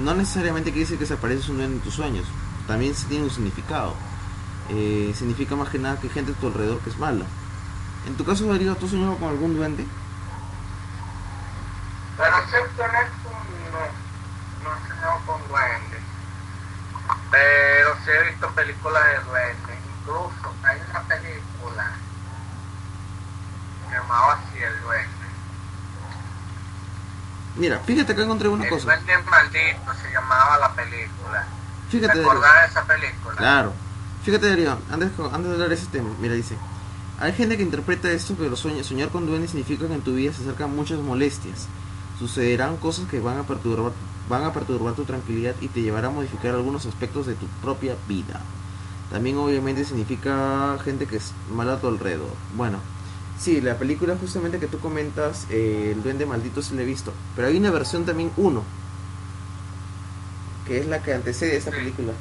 No necesariamente quiere decir que se aparece un duende en tus sueños, también tiene un significado. Eh, significa más que nada que hay gente a tu alrededor que es mala. En tu caso, Darío, ¿tú soñado con algún duende? Pero excepto en esto, no, no he soñado con duendes. Pero sí he visto películas de duendes. Incluso hay una película llamada así El Duende. Mira, fíjate que encontré una El cosa. Duende Maldito se llamaba la película. Fíjate, ¿Te Darío. acordás de esa película? Claro. Fíjate, Darío, antes, antes de hablar de ese tema, mira, dice. Hay gente que interpreta esto que soñar con duendes significa que en tu vida se acercan muchas molestias. Sucederán cosas que van a perturbar, van a perturbar tu tranquilidad y te llevará a modificar algunos aspectos de tu propia vida. También obviamente significa gente que es mala a tu alrededor. Bueno, sí, la película justamente que tú comentas, eh, El Duende Maldito sí la he visto. Pero hay una versión también uno, que es la que antecede a esa película.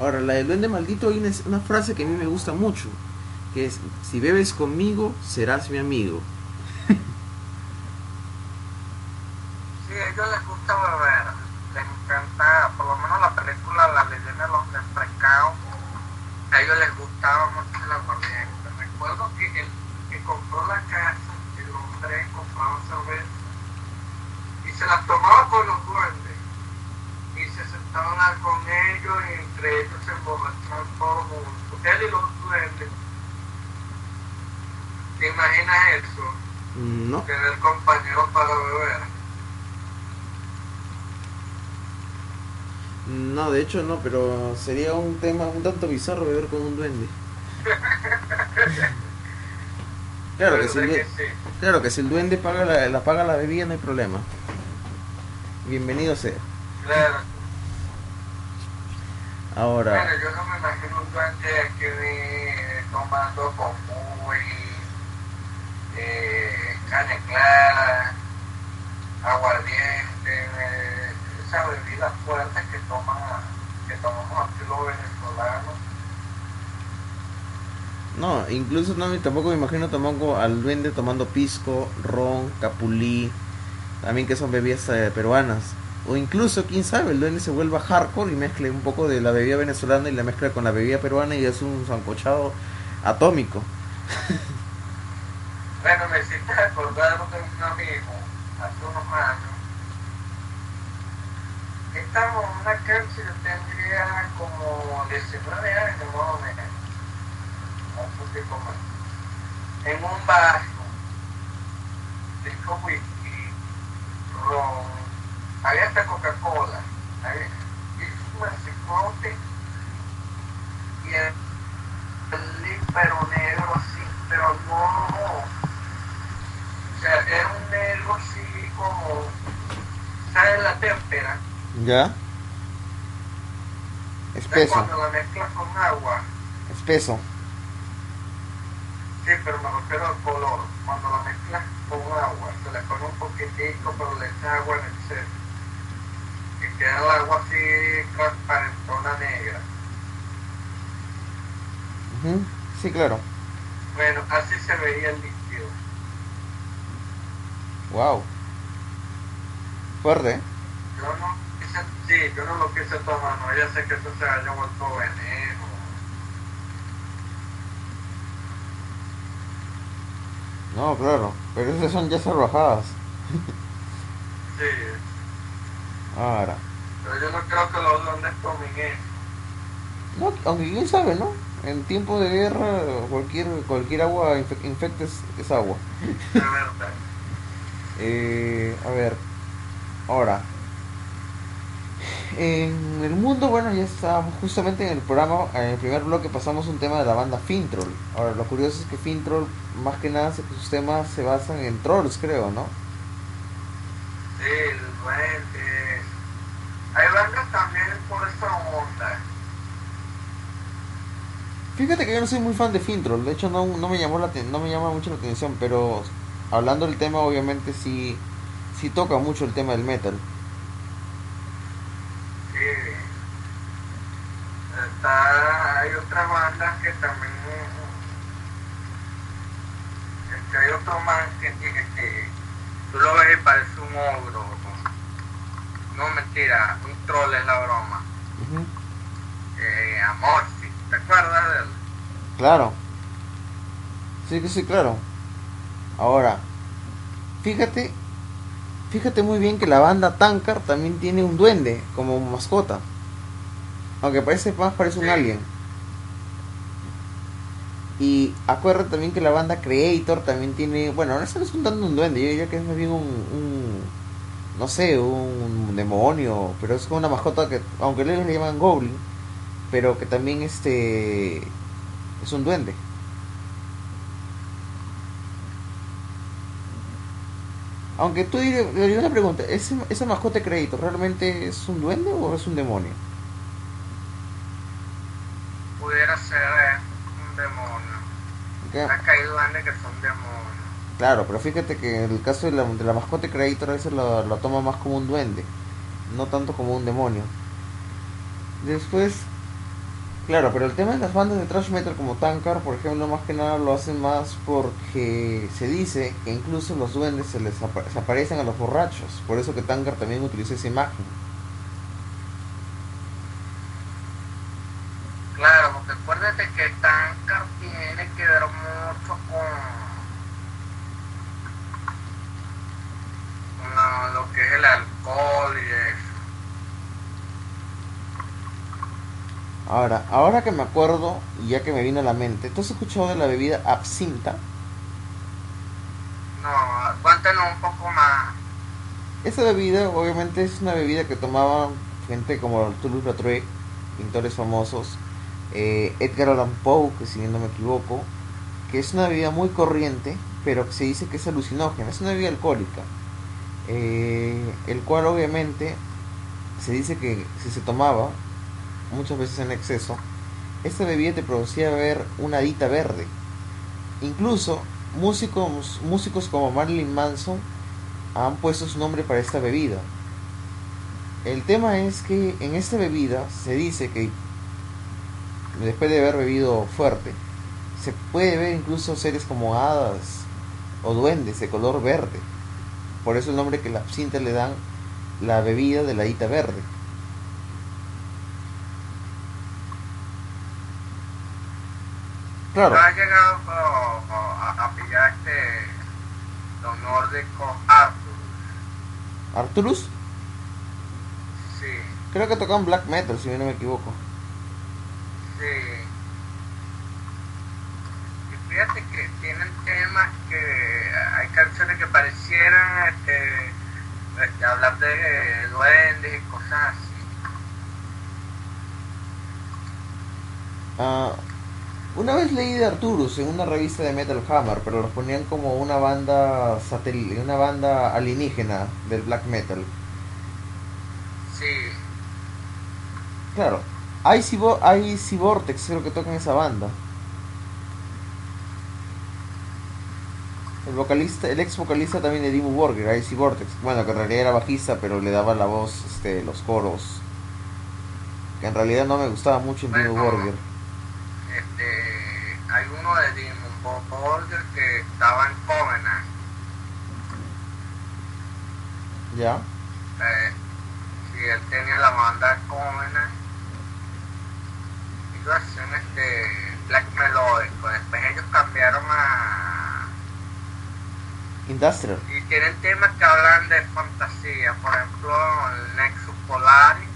Ahora, la del duende maldito hay una, una frase que a mí me gusta mucho, que es, si bebes conmigo, serás mi amigo. Sí, a ellos les gusta beber, les encanta, por lo menos la película La leyenda de los desfrescados, a ellos les gustaba mucho el aguardiente. Recuerdo que el que compró la casa, el hombre compraba cerveza y se las tomaba con los duendes y se sentaban a hablar con ellos y él y los duendes. ¿Te imaginas eso? No, Tener compañeros para beber. no, de hecho no, pero sería un tema un tanto bizarro beber con un duende. Claro que, si el, ¿Verdad due- que sí? claro que si el duende paga la, la paga la bebida no hay problema. Bienvenido sea. Claro. Ahora. Bueno, yo no me imagino un duende que ve tomando con muy eh, carne clara, aguardiente, eh, esa bebida fuerte que toma, que tomamos aquí los venezolanos. No, incluso no, tampoco me imagino tomando al duende tomando pisco, ron, capulí, también que son bebidas eh, peruanas. O incluso, quién sabe, el duende se vuelva hardcore y mezcle un poco de la bebida venezolana y la mezcla con la bebida peruana y es un sancochado atómico. Bueno, me hiciste acordar de un amigo hace unos años. Estamos en una cárcel, tendría como 19 años más o menos, un poquito más. En un barco, cinco whisky, ron, hasta Coca-Cola, un cicote y el, el negro así, pero no, o sea, era un negro así como, ¿sabes la témpera? ¿Ya? Es Espeso, cuando la mezclas con agua, espeso. sí, pero me refiero al color, cuando la mezclas con agua, se le pone un poquitico, pero le echas agua en exceso. Y queda el agua así transparentona negra. Ujú, Sí, claro. Bueno, así se veía el líquido. Wow. Fuerte, ¿eh? Yo no quise, sí, yo no lo quise tomar, no, ya sé que eso se haya vuelto veneno. No, claro. Pero esas son ya salvajadas. Sí, Ahora. pero yo no creo que los tomen eso. No, aunque quién sabe, ¿no? En tiempo de guerra, cualquier cualquier agua infe- infecta es, es agua. Eh, a ver, ahora. En el mundo, bueno, ya estábamos justamente en el programa, en el primer bloque pasamos un tema de la banda Fintroll. Ahora, lo curioso es que Fintroll, más que nada, sus temas se basan en trolls, creo, ¿no? Sí, el. Hay bandas también por esa onda. Fíjate que yo no soy muy fan de Fintroll, de hecho no, no me llamó la no me llama mucho la atención, pero hablando del tema obviamente sí sí toca mucho el tema del metal. Sí. Está, hay otras bandas que también. Este, hay otro man que tiene que. Tú lo ves y parece un ogro. No, mentira, un troll es la broma. Ujú. Eh, Amorsi, ¿te acuerdas de él? Claro. Sí que sí, claro. Ahora, fíjate, fíjate muy bien que la banda Tankard también tiene un duende como mascota. Aunque parece más parece un Sí. alien. Y acuérdate también que la banda Creator también tiene, bueno, no estamos contando un duende, yo diría que es más bien un, un no sé, un demonio, pero es como una mascota que, aunque ellos le llaman Goblin, pero que también este es un duende. Aunque tú haría una pregunta, ¿ese, ¿esa mascota de crédito realmente es un duende o es un demonio? Pudiera ser eh, un demonio. Porque- Acá hay duendes que son demonios. Claro, pero fíjate que en el caso de la, de mascota Creator a veces lo, toma más como un duende, no tanto como un demonio. Después, claro, pero el tema de las bandas de thrash metal como Tankard, por ejemplo, más que nada lo hacen más porque se dice que incluso los duendes se les se aparecen a los borrachos, por eso que Tankard también utiliza esa imagen. Claro, porque acuérdate que Tankard tiene que ver mucho con, con lo, lo que es el alcohol y eso. Ahora, ahora que me acuerdo, y ya que me vino a la mente, ¿tú has escuchado de la bebida absinta? No, cuéntanos un poco más. Esa bebida, obviamente, es una bebida que tomaban gente como Toulouse-Lautrec, pintores famosos, eh, Edgar Allan Poe, que si bien no me equivoco, que es una bebida muy corriente, pero que se dice que es alucinógena, es una bebida alcohólica, eh, el cual obviamente se dice que si se tomaba, muchas veces en exceso, esta bebida te producía ver una dita verde. Incluso músicos, músicos como Marilyn Manson han puesto su nombre para esta bebida. El tema es que en esta bebida se dice que después de haber bebido fuerte, se puede ver incluso seres como hadas o duendes de color verde. Por eso el nombre que la cinta le dan la bebida de la hita verde. Claro. ha llegado a, a, pillar este los nórdicos Arturus? ¿Arturus? Sí. Creo que tocan black metal, si no me equivoco. Sí. Y fíjate que tienen temas que hay canciones que parecieran este, este hablar de duendes y cosas así. Ah, una vez leí de Arturus en una revista de Metal Hammer, pero los ponían como una banda satel una banda alienígena del black metal. Sí. Claro. Icy, Vortex creo que tocan esa banda. El vocalista, el ex vocalista también de Dimmu Borgir, Icy Vortex. Bueno, que en realidad era bajista, pero le daba la voz, este, los coros. Que en realidad no me gustaba mucho en Dimmu Borgir hay uno de Borger que estaba en Covenant. ¿Ya? Eh, sí, él tenía la banda Covenant. Y lo hacían este black melódico. Después ellos cambiaron a Industrial. Y tienen temas que hablan de fantasía. Por ejemplo, el Nexus Polaris.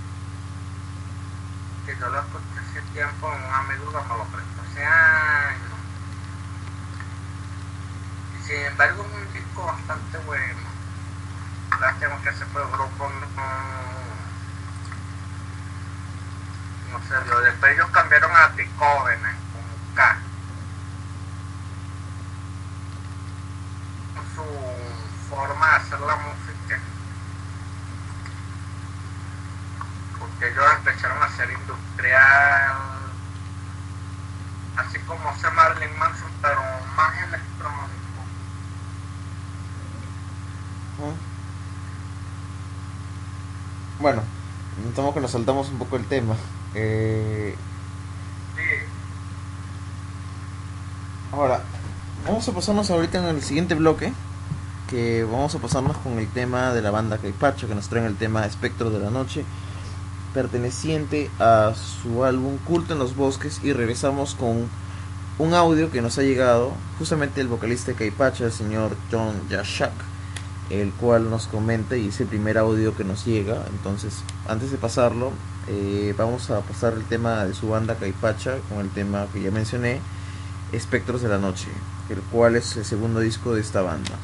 Que yo lo escuché hace tiempo, un amigo que me lo prestó hace años. Sin embargo es un disco bastante bueno. Lástima que ese fue el grupo no, no. Después ellos cambiaron a Ticóvenes con K. Su forma de hacer la música. Porque ellos empezaron a hacer industrial así como hace Marilyn Manson, pero más electrónico. Bueno, notamos que nos saltamos un poco el tema. Eh... Ahora, vamos a pasarnos ahorita en el siguiente bloque. Que vamos a pasarnos con el tema de la banda Caipacho, que nos traen el tema Espectro de la Noche perteneciente a su álbum Culto en los Bosques y regresamos con un audio que nos ha llegado justamente el vocalista de Caipacha, el señor John Yashak, el cual nos comenta y es el primer audio que nos llega. Entonces, antes de pasarlo, eh, vamos a pasar el tema de su banda Caipacha con el tema que ya mencioné, Espectros de la Noche, el cual es el segundo disco de esta banda.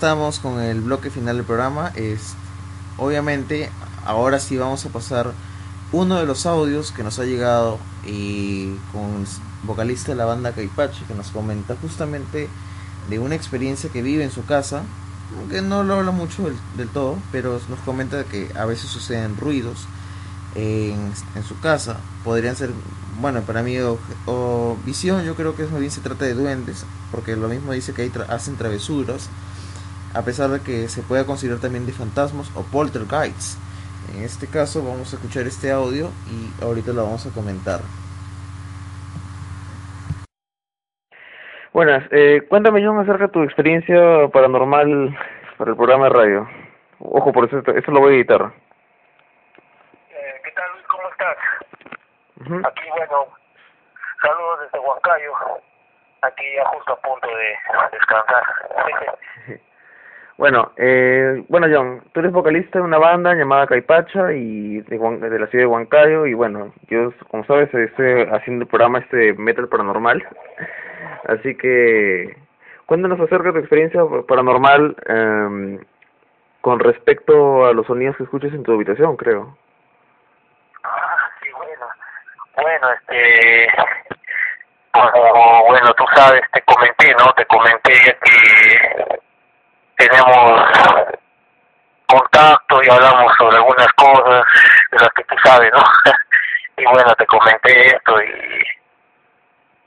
Estamos con el bloque final del programa. Es, obviamente, ahora sí vamos a pasar uno de los audios que nos ha llegado y con el vocalista de la banda Caipache que nos comenta justamente de una experiencia que vive en su casa, aunque no lo habla mucho del, todo, pero nos comenta que a veces suceden ruidos en, en su casa. Podrían ser, bueno, para mí o, visión, yo creo que más bien se trata de duendes, porque lo mismo dice que ahí hacen travesuras, a pesar de que se pueda considerar también de fantasmas o poltergeists. En este caso vamos a escuchar este audio y ahorita lo vamos a comentar. Buenas, eh, cuéntame John acerca de tu experiencia paranormal para el programa de radio. Ojo, por eso eso lo voy a editar. Eh, ¿Qué tal Luis? ¿Cómo estás? Aquí, bueno, saludos desde Huancayo. Aquí ya justo a punto de descansar. Bueno, eh, bueno John, tú eres vocalista de una banda llamada Caipacha y de, la ciudad de Huancayo y bueno, yo como sabes estoy haciendo el programa este Metal Paranormal, así que cuéntanos acerca de tu experiencia paranormal eh, con respecto a los sonidos que escuchas en tu habitación, creo. Ah, sí, bueno, bueno, este, bueno, tú sabes, te comenté, ¿no? Te comenté que tenemos contacto y hablamos sobre algunas cosas de las que tú sabes, ¿no? y bueno, te comenté esto y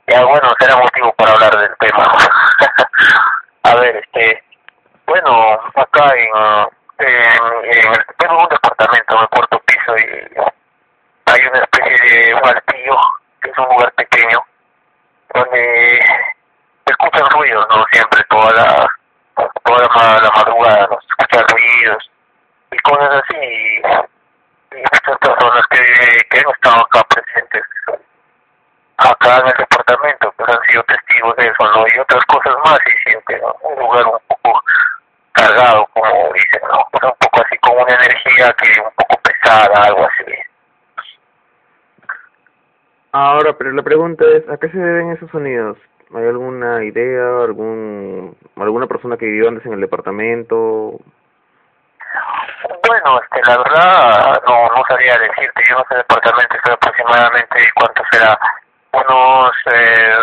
ya bueno, será motivo para hablar del tema. A ver, este, bueno, acá en, en, tengo un departamento en el cuarto piso y hay una especie de un que es un lugar pequeño, donde se escuchan ruidos, ¿no? Siempre, toda la toda la, madrugada, ¿no? escuchar ruidos y cosas así. Y, muchas personas que, que han estado acá presentes, acá en el departamento, pues han sido testigos de eso, ¿no? Y otras cosas más, y siente un lugar un poco cargado, como dicen, ¿no? Pues un poco así con una energía que un poco pesada, algo así. Ahora, pero la pregunta es, ¿a qué se deben esos sonidos? ¿Hay alguna idea, algún alguna persona que vivió antes en el departamento? Bueno, este, la verdad no, no sabría decirte, yo no sé departamento, estoy aproximadamente, ¿cuánto será? Unos eh,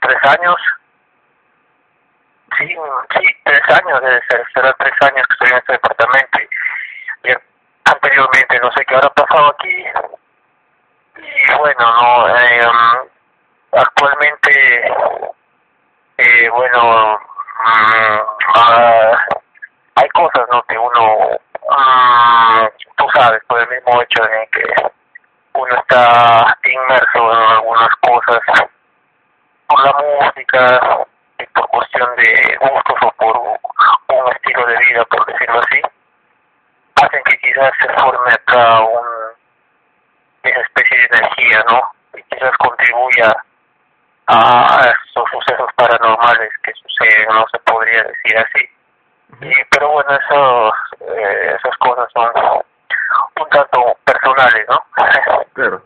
tres años. Sí, sí, tres años, debe ser, será tres años que estoy en este departamento. Y, anteriormente no sé qué habrá pasado aquí. Y bueno, no, eh, actualmente, eh, bueno, uh, hay cosas ¿no? que uno, uh, tú sabes, por el mismo hecho de que uno está inmerso en algunas cosas por la música y por cuestión de gustos o por un estilo de vida, por decirlo así, hacen que quizás se forme acá un, esa especie de energía, ¿no? Y quizás contribuya a estos sucesos paranormales que suceden, no se podría decir así. Y, pero bueno, eso, eh, esas cosas son un tanto personales, ¿no? Claro.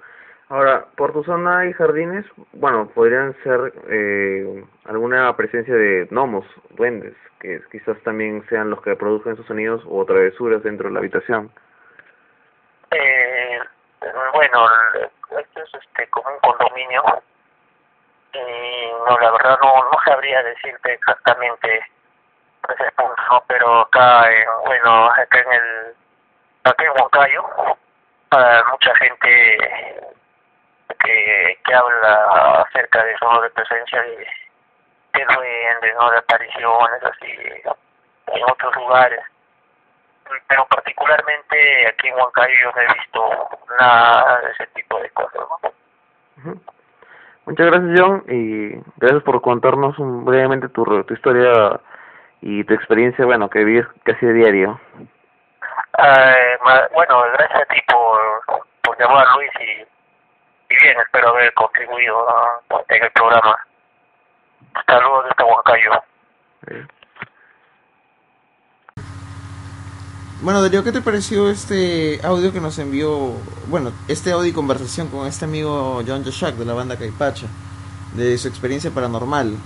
Ahora, por tu zona hay jardines, bueno, podrían ser eh, alguna presencia de gnomos, duendes, que quizás también sean los que produzcan esos sonidos o travesuras dentro de la habitación. Eh, bueno, esto es este, como un condominio y no, la verdad no, no sabría decirte exactamente ese punto, pero acá, en, bueno, acá en el, acá en Huancayo, para mucha gente que, que habla acerca de eso, de presencia de, de duendes, ¿no? de apariciones, así, en otros lugares. Pero particularmente aquí en Huancayo yo no he visto nada de ese tipo de cosas, ¿no? Muchas gracias, John, y gracias por contarnos brevemente tu, tu historia y tu experiencia, bueno, que vives casi de diario. Eh, bueno, gracias a ti por, por llamar, Luis, y, y bien, espero haber contribuido en el programa. Saludos desde Huancayo. Bueno, Darío, ¿qué te pareció este audio que nos envió? Bueno, este audio y conversación con este amigo John Joshak de la banda Caipacha, de su experiencia paranormal.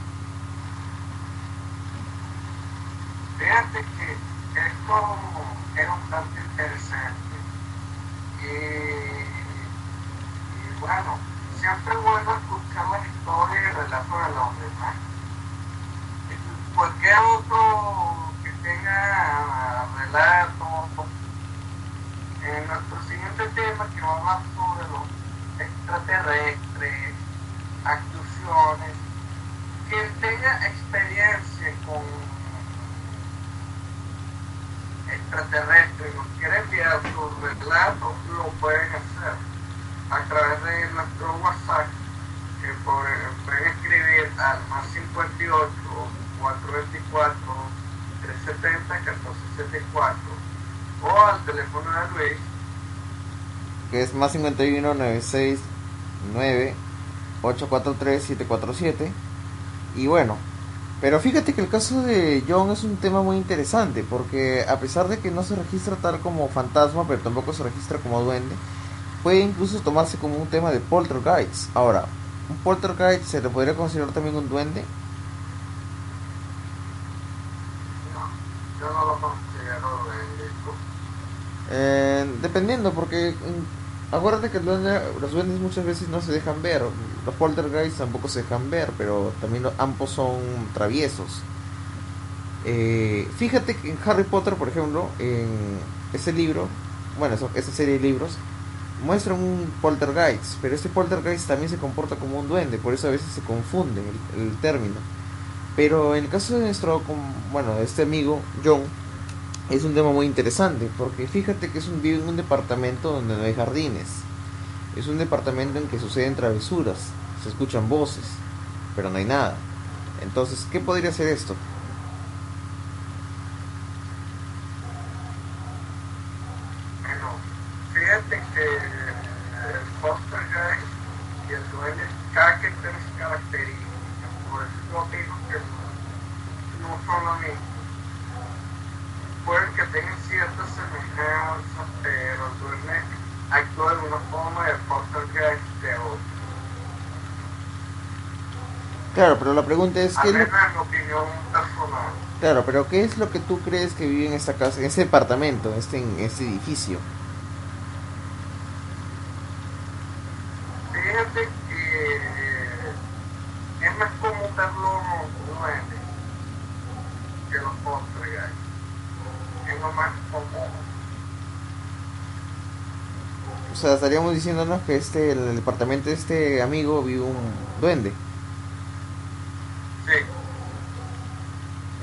Fíjate que esto era un tanto interesante. Y, bueno, siempre es bueno escuchar la historia y el relato de los demás. Cualquier otro que tenga relato. En nuestro siguiente tema que va a hablar sobre los extraterrestres, actuaciones, quien tenga experiencia con extraterrestres y nos quiere enviar sus relatos, lo pueden hacer a través de nuestro WhatsApp, que pueden escribir al más 58 424 370 1474 o al teléfono de Luis que es más 51 96 9 843 747 y bueno pero fíjate que el caso de John es un tema muy interesante porque a pesar de que no se registra tal como fantasma pero tampoco se registra como duende puede incluso tomarse como un tema de poltergeist. Ahora un poltergeist se le podría considerar también un duende no, yo no lo considero eh, dependiendo porque acuérdate que los duendes muchas veces no se dejan ver los poltergeists tampoco se dejan ver pero también los, ambos son traviesos eh, fíjate que en Harry Potter por ejemplo en ese libro bueno esa serie de libros muestran un poltergeist, pero este poltergeist también se comporta como un duende, por eso a veces se confunde el, el término. Pero en el caso de nuestro, bueno, este amigo, John, es un tema muy interesante, porque fíjate que es un, vive en un departamento donde no hay jardines. Es un departamento en que suceden travesuras, se escuchan voces, pero no hay nada. Entonces, ¿qué podría ser esto? Bueno, fíjate que el poltergeist y el duende, cada quien tiene sus características, por eso yo digo que no son lo mismo. Pueden que tengan ciertas semejanzas, pero el duende actúa de una forma y el poltergeist de otra. Claro, pero la pregunta es, A ¿qué es menos lo, en mi opinión personal. claro, pero ¿qué es lo que tú crees que vive en esta casa, en este departamento, en este, en este edificio? Fíjate que es más común verlo duendes que los poltergeist. Es lo más común. O sea, estaríamos diciéndonos que este, el departamento de este amigo vive un duende. Sí,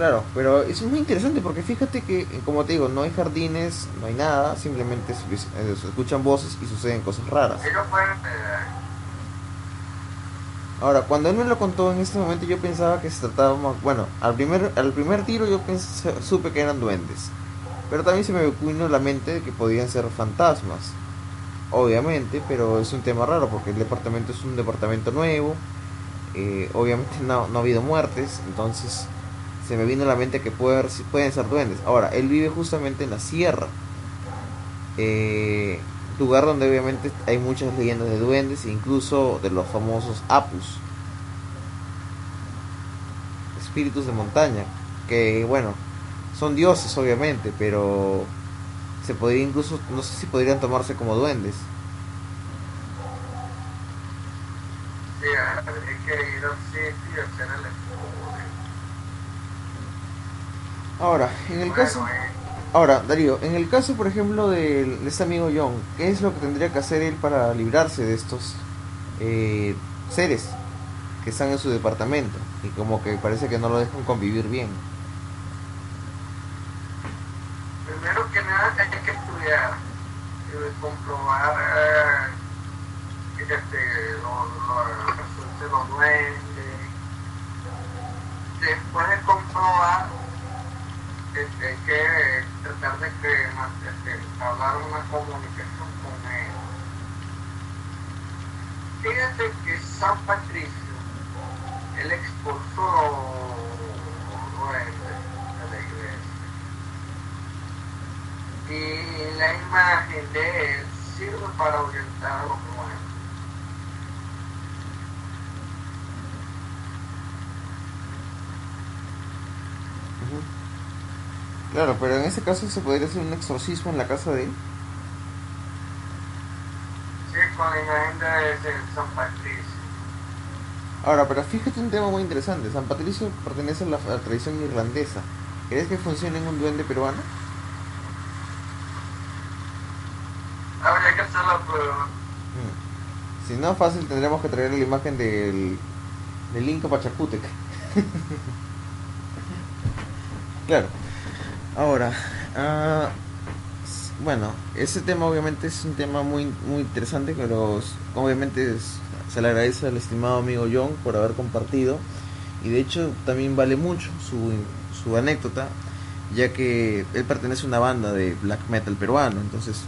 Claro, pero es muy interesante porque fíjate que, como te digo, no hay jardines, no hay nada, simplemente se, eh, escuchan voces y suceden cosas raras. eh, Ahora, cuando él me lo contó en este momento yo pensaba que se trataba bueno, al primer, al primer tiro yo pensé, supe que eran duendes, pero también se me vino la mente que podían ser fantasmas, obviamente, pero es un tema raro porque el departamento es un departamento nuevo, eh, obviamente no, no ha habido muertes, entonces se me vino a la mente que pueden ser duendes. Ahora, él vive justamente en la sierra, eh, lugar donde obviamente hay muchas leyendas de duendes, incluso de los famosos apus, espíritus de montaña, que bueno, son dioses obviamente, pero se podría incluso, no sé si podrían tomarse como duendes. sí, hay que ir al sitio y hacer el Ahora, en el caso, eh, ahora Darío, en el caso por ejemplo de, este amigo John, ¿qué es lo que tendría que hacer él para librarse de estos eh, seres que están en su departamento y como que parece que no lo dejan convivir bien? primero que nada hay que estudiar y comprobar eh, este, lo, lo, los. Después de comprobar, este, hay que tratar de que, este, hablar una comunicación con él. Fíjate que San Patricio, él expulsó de la iglesia y la imagen de él sirve para orientar a los muertos. Claro, pero en ese caso se podría hacer un exorcismo en la casa de él. Sí, con la imagen de, San Patricio. Ahora, pero fíjate un tema muy interesante. San Patricio pertenece a la, a la tradición irlandesa. ¿Crees que funcione en un duende peruano? Habría que hacer la prueba. Mm. Si no, fácil tendremos que traer la imagen del, del Inca Pachacútec. claro. Ahora, ah, s- bueno, ese tema obviamente es un tema muy muy interesante, pero obviamente es- se le agradece al estimado amigo John por haber compartido y de hecho también vale mucho su, su anécdota, ya que él pertenece a una banda de black metal peruano, entonces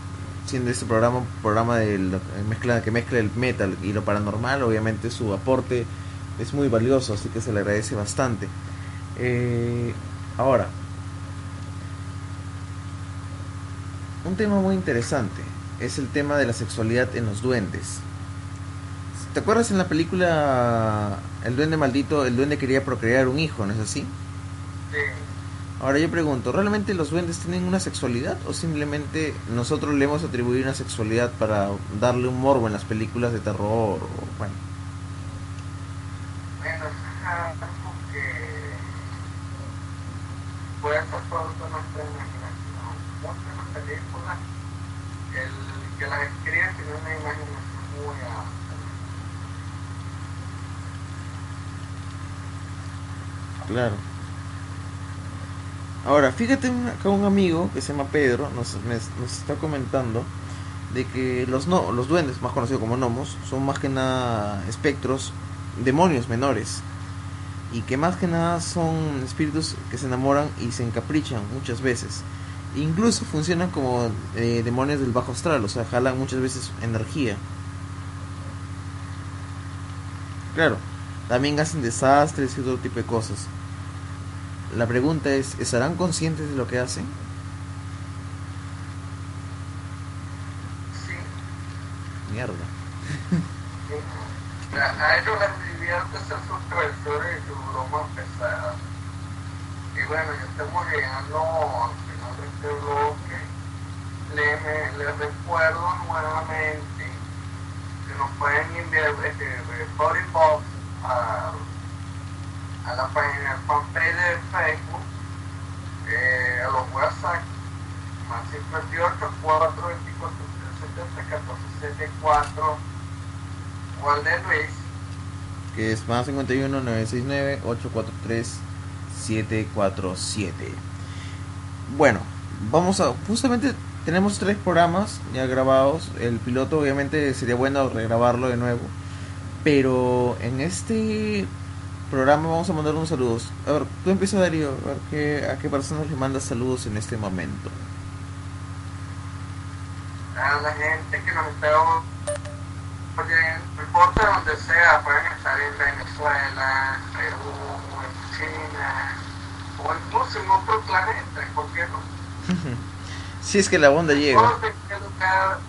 siendo este programa un programa de mezcla, que mezcla el metal y lo paranormal, obviamente su aporte es muy valioso, así que se le agradece bastante. Eh, ahora, un tema muy interesante es el tema de la sexualidad en los duendes. ¿Te acuerdas en la película El duende maldito, el duende quería procrear un hijo, ¿no es así? Sí. Ahora yo pregunto, ¿realmente los duendes tienen una sexualidad o simplemente nosotros le hemos atribuido una sexualidad para darle un morbo en las películas de terror? O, bueno, Bueno, es algo que puede ser producto de nuestra imaginación. Muchas de las películas, el que las escribe tiene una imaginación muy amplia. Claro. Ahora, fíjate acá un amigo que se llama Pedro nos está comentando de que los no, los duendes, más conocidos como gnomos, son más que nada espectros, demonios menores. Y que más que nada son espíritus que se enamoran y se encaprichan muchas veces. Incluso funcionan como eh, demonios del bajo astral, o sea, jalan muchas veces energía. Claro, también hacen desastres y otro tipo de cosas. La pregunta es, ¿estarán conscientes de lo que hacen? Sí, Mierda. sí. A, ellos les divierte ser sus travesuras y sus bromas pesadas. Y bueno, ya estamos llegando al final de este bloque. Les recuerdo nuevamente que nos pueden enviar este, Box a, a la página fanpage de Facebook, eh, a los WhatsApp, más 58 4 24 70 14 74 o de Luis, Que es más 51 969 843 747. Bueno, vamos a. Justamente tenemos tres programas ya grabados. El piloto, obviamente, sería bueno regrabarlo de nuevo. Pero en este programa vamos a mandar unos saludos. A ver, tú empieza Darío, a ver qué, a qué personas le mandas saludos en este momento. a la gente que nos está oyendo, no importa donde sea, pueden estar en Venezuela, en Perú, en China, o incluso en otro planeta, en cualquier Si es que la onda llega. importa en qué lugar,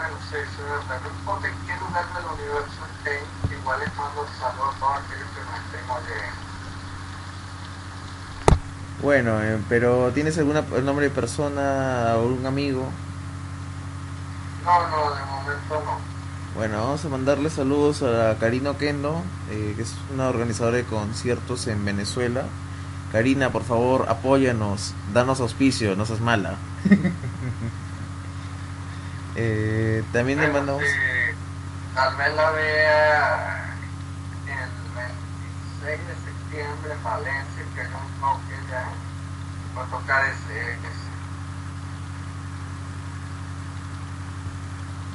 bueno, sí, sí, es verdad, en qué lugar del universo estén, igual mando saludos a todos aquellos que nos estén oyendo. Bueno, eh, pero ¿tienes algún nombre de persona o un amigo? No, no, de momento no. Bueno, vamos a mandarle saludos a Karina Kendo, eh, que es una organizadora de conciertos en Venezuela. Karina, por favor, apóyanos, danos auspicio, no seas mala. Eh, también le mandamos... tal vez la vea el 26 de septiembre en Valencia, que hay un toque ya. Va a tocar ese, ese.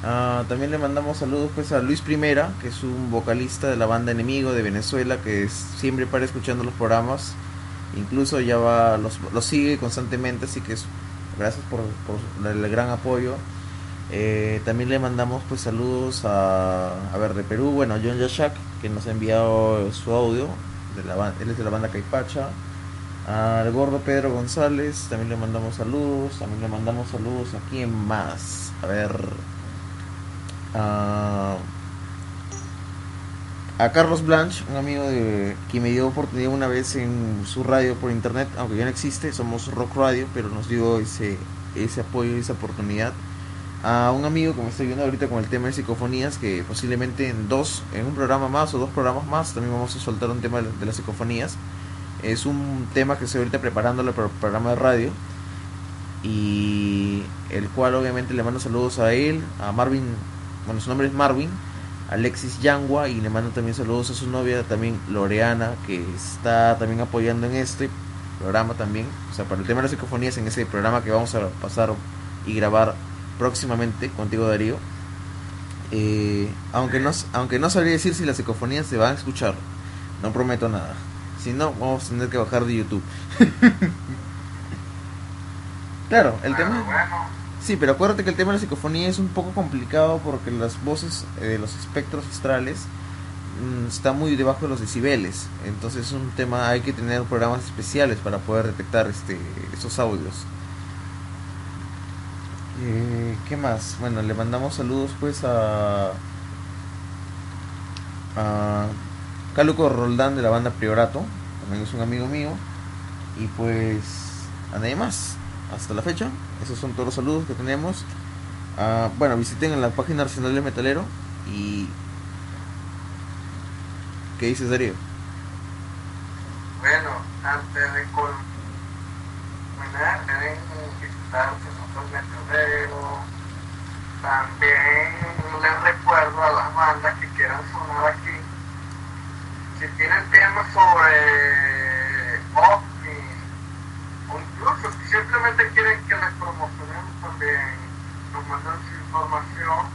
Ah, también le mandamos saludos pues a Luis Primera, que es un vocalista de la banda Enemigo de Venezuela, que es- siempre para escuchando los programas, incluso ya va, los, los sigue constantemente, así que es, gracias por, por el gran apoyo. Eh, también le mandamos pues saludos a, a ver, de Perú, bueno, John Yashak, que nos ha enviado su audio, de la, él es de la banda Caipacha. Al gordo Pedro González, también le mandamos saludos, también le mandamos saludos a quién más, a ver, a, a Carlos Blanche, un amigo de que me dio oportunidad una vez en su radio por internet, aunque ya no existe, somos Rock Radio, pero nos dio ese ese apoyo y esa oportunidad. A un amigo que me está viendo ahorita con el tema de psicofonías, que posiblemente en dos, en un programa más o dos programas más, también vamos a soltar un tema de las psicofonías. Es un tema que estoy ahorita preparándolo para el programa de radio. Y el cual obviamente le mando saludos a él, a Marvin, bueno su nombre es Marvin, Alexis Yangua y le mando también saludos a su novia también Loreana que está también apoyando en este programa también, o sea, para el tema de las psicofonías en ese programa que vamos a pasar y grabar próximamente contigo Darío. Eh, aunque, no, aunque no sabría decir si las psicofonías se van a escuchar, no prometo nada. Si no, vamos a tener que bajar de YouTube. claro, el tema... Sí, pero acuérdate que el tema de la psicofonía es un poco complicado porque las voces de los espectros astrales mm, están muy debajo de los decibeles. Entonces es un tema, hay que tener programas especiales para poder detectar este, esos audios. Eh, ¿Qué más? Bueno, le mandamos saludos pues a... a Caluco Roldán de la banda Priorato, también es un amigo mío. Y pues a nadie más, hasta la fecha. Esos son todos los saludos que tenemos. Ah, bueno, visiten la página Arsenal del Metalero y... ¿Qué dices Darío? Bueno, antes de culminar, deben visitar También les recuerdo a las bandas que quieran sonar aquí. Si tienen temas sobre ovnis o incluso si simplemente quieren que les promocionemos también, nos mandan su información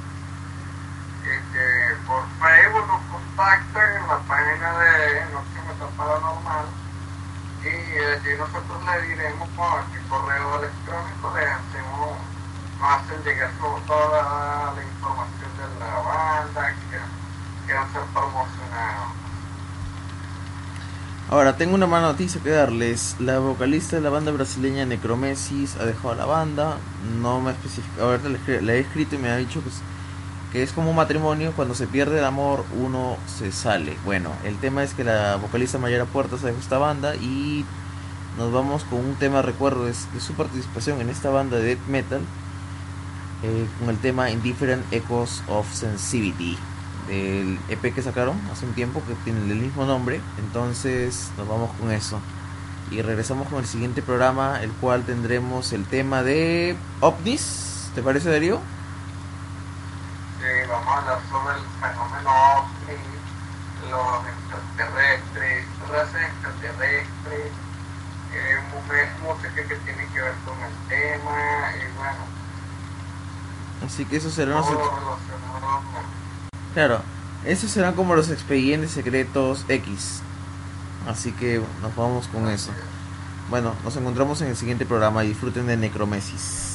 este, por Facebook, nos contactan en la página de Noche Metal Paranormal y allí nosotros le diremos con qué correo electrónico les hacemos, nos toda la información de la banda que quieran ser promocionados. Ahora, tengo una mala noticia que darles. La vocalista de la banda brasileña Necromesis ha dejado la banda. No me especifica. Ahorita le, he escrito y me ha dicho que es, que es como un matrimonio. Cuando se pierde el amor, uno se sale. Bueno, el tema es que la vocalista Mayara Puertas dejó esta banda y nos vamos con un tema recuerdo de, de su participación en esta banda de death metal. Eh, con el tema Indifferent Echoes of Sensitivity del EP que sacaron hace un tiempo que tiene el mismo nombre. Entonces nos vamos con eso. Y regresamos con el siguiente programa, el cual tendremos el tema de ovnis. ¿Te parece, Darío? Sí, vamos a hablar sobre el fenómeno ovni, los extraterrestres, razas extraterrestres, eh, música que tiene que ver con el tema, y. Así que eso será... Los... Claro, esos serán como los expedientes secretos X. Así que nos vamos con eso. Bueno, nos encontramos en el siguiente programa disfruten de Necromesis.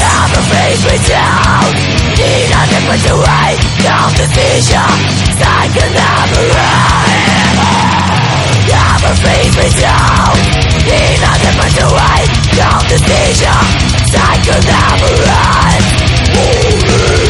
Never free me down, he knows it must away. Cold decision, cycle never ends. Never free me down, he knows it must away. Cold decision, cycle never ends. Only.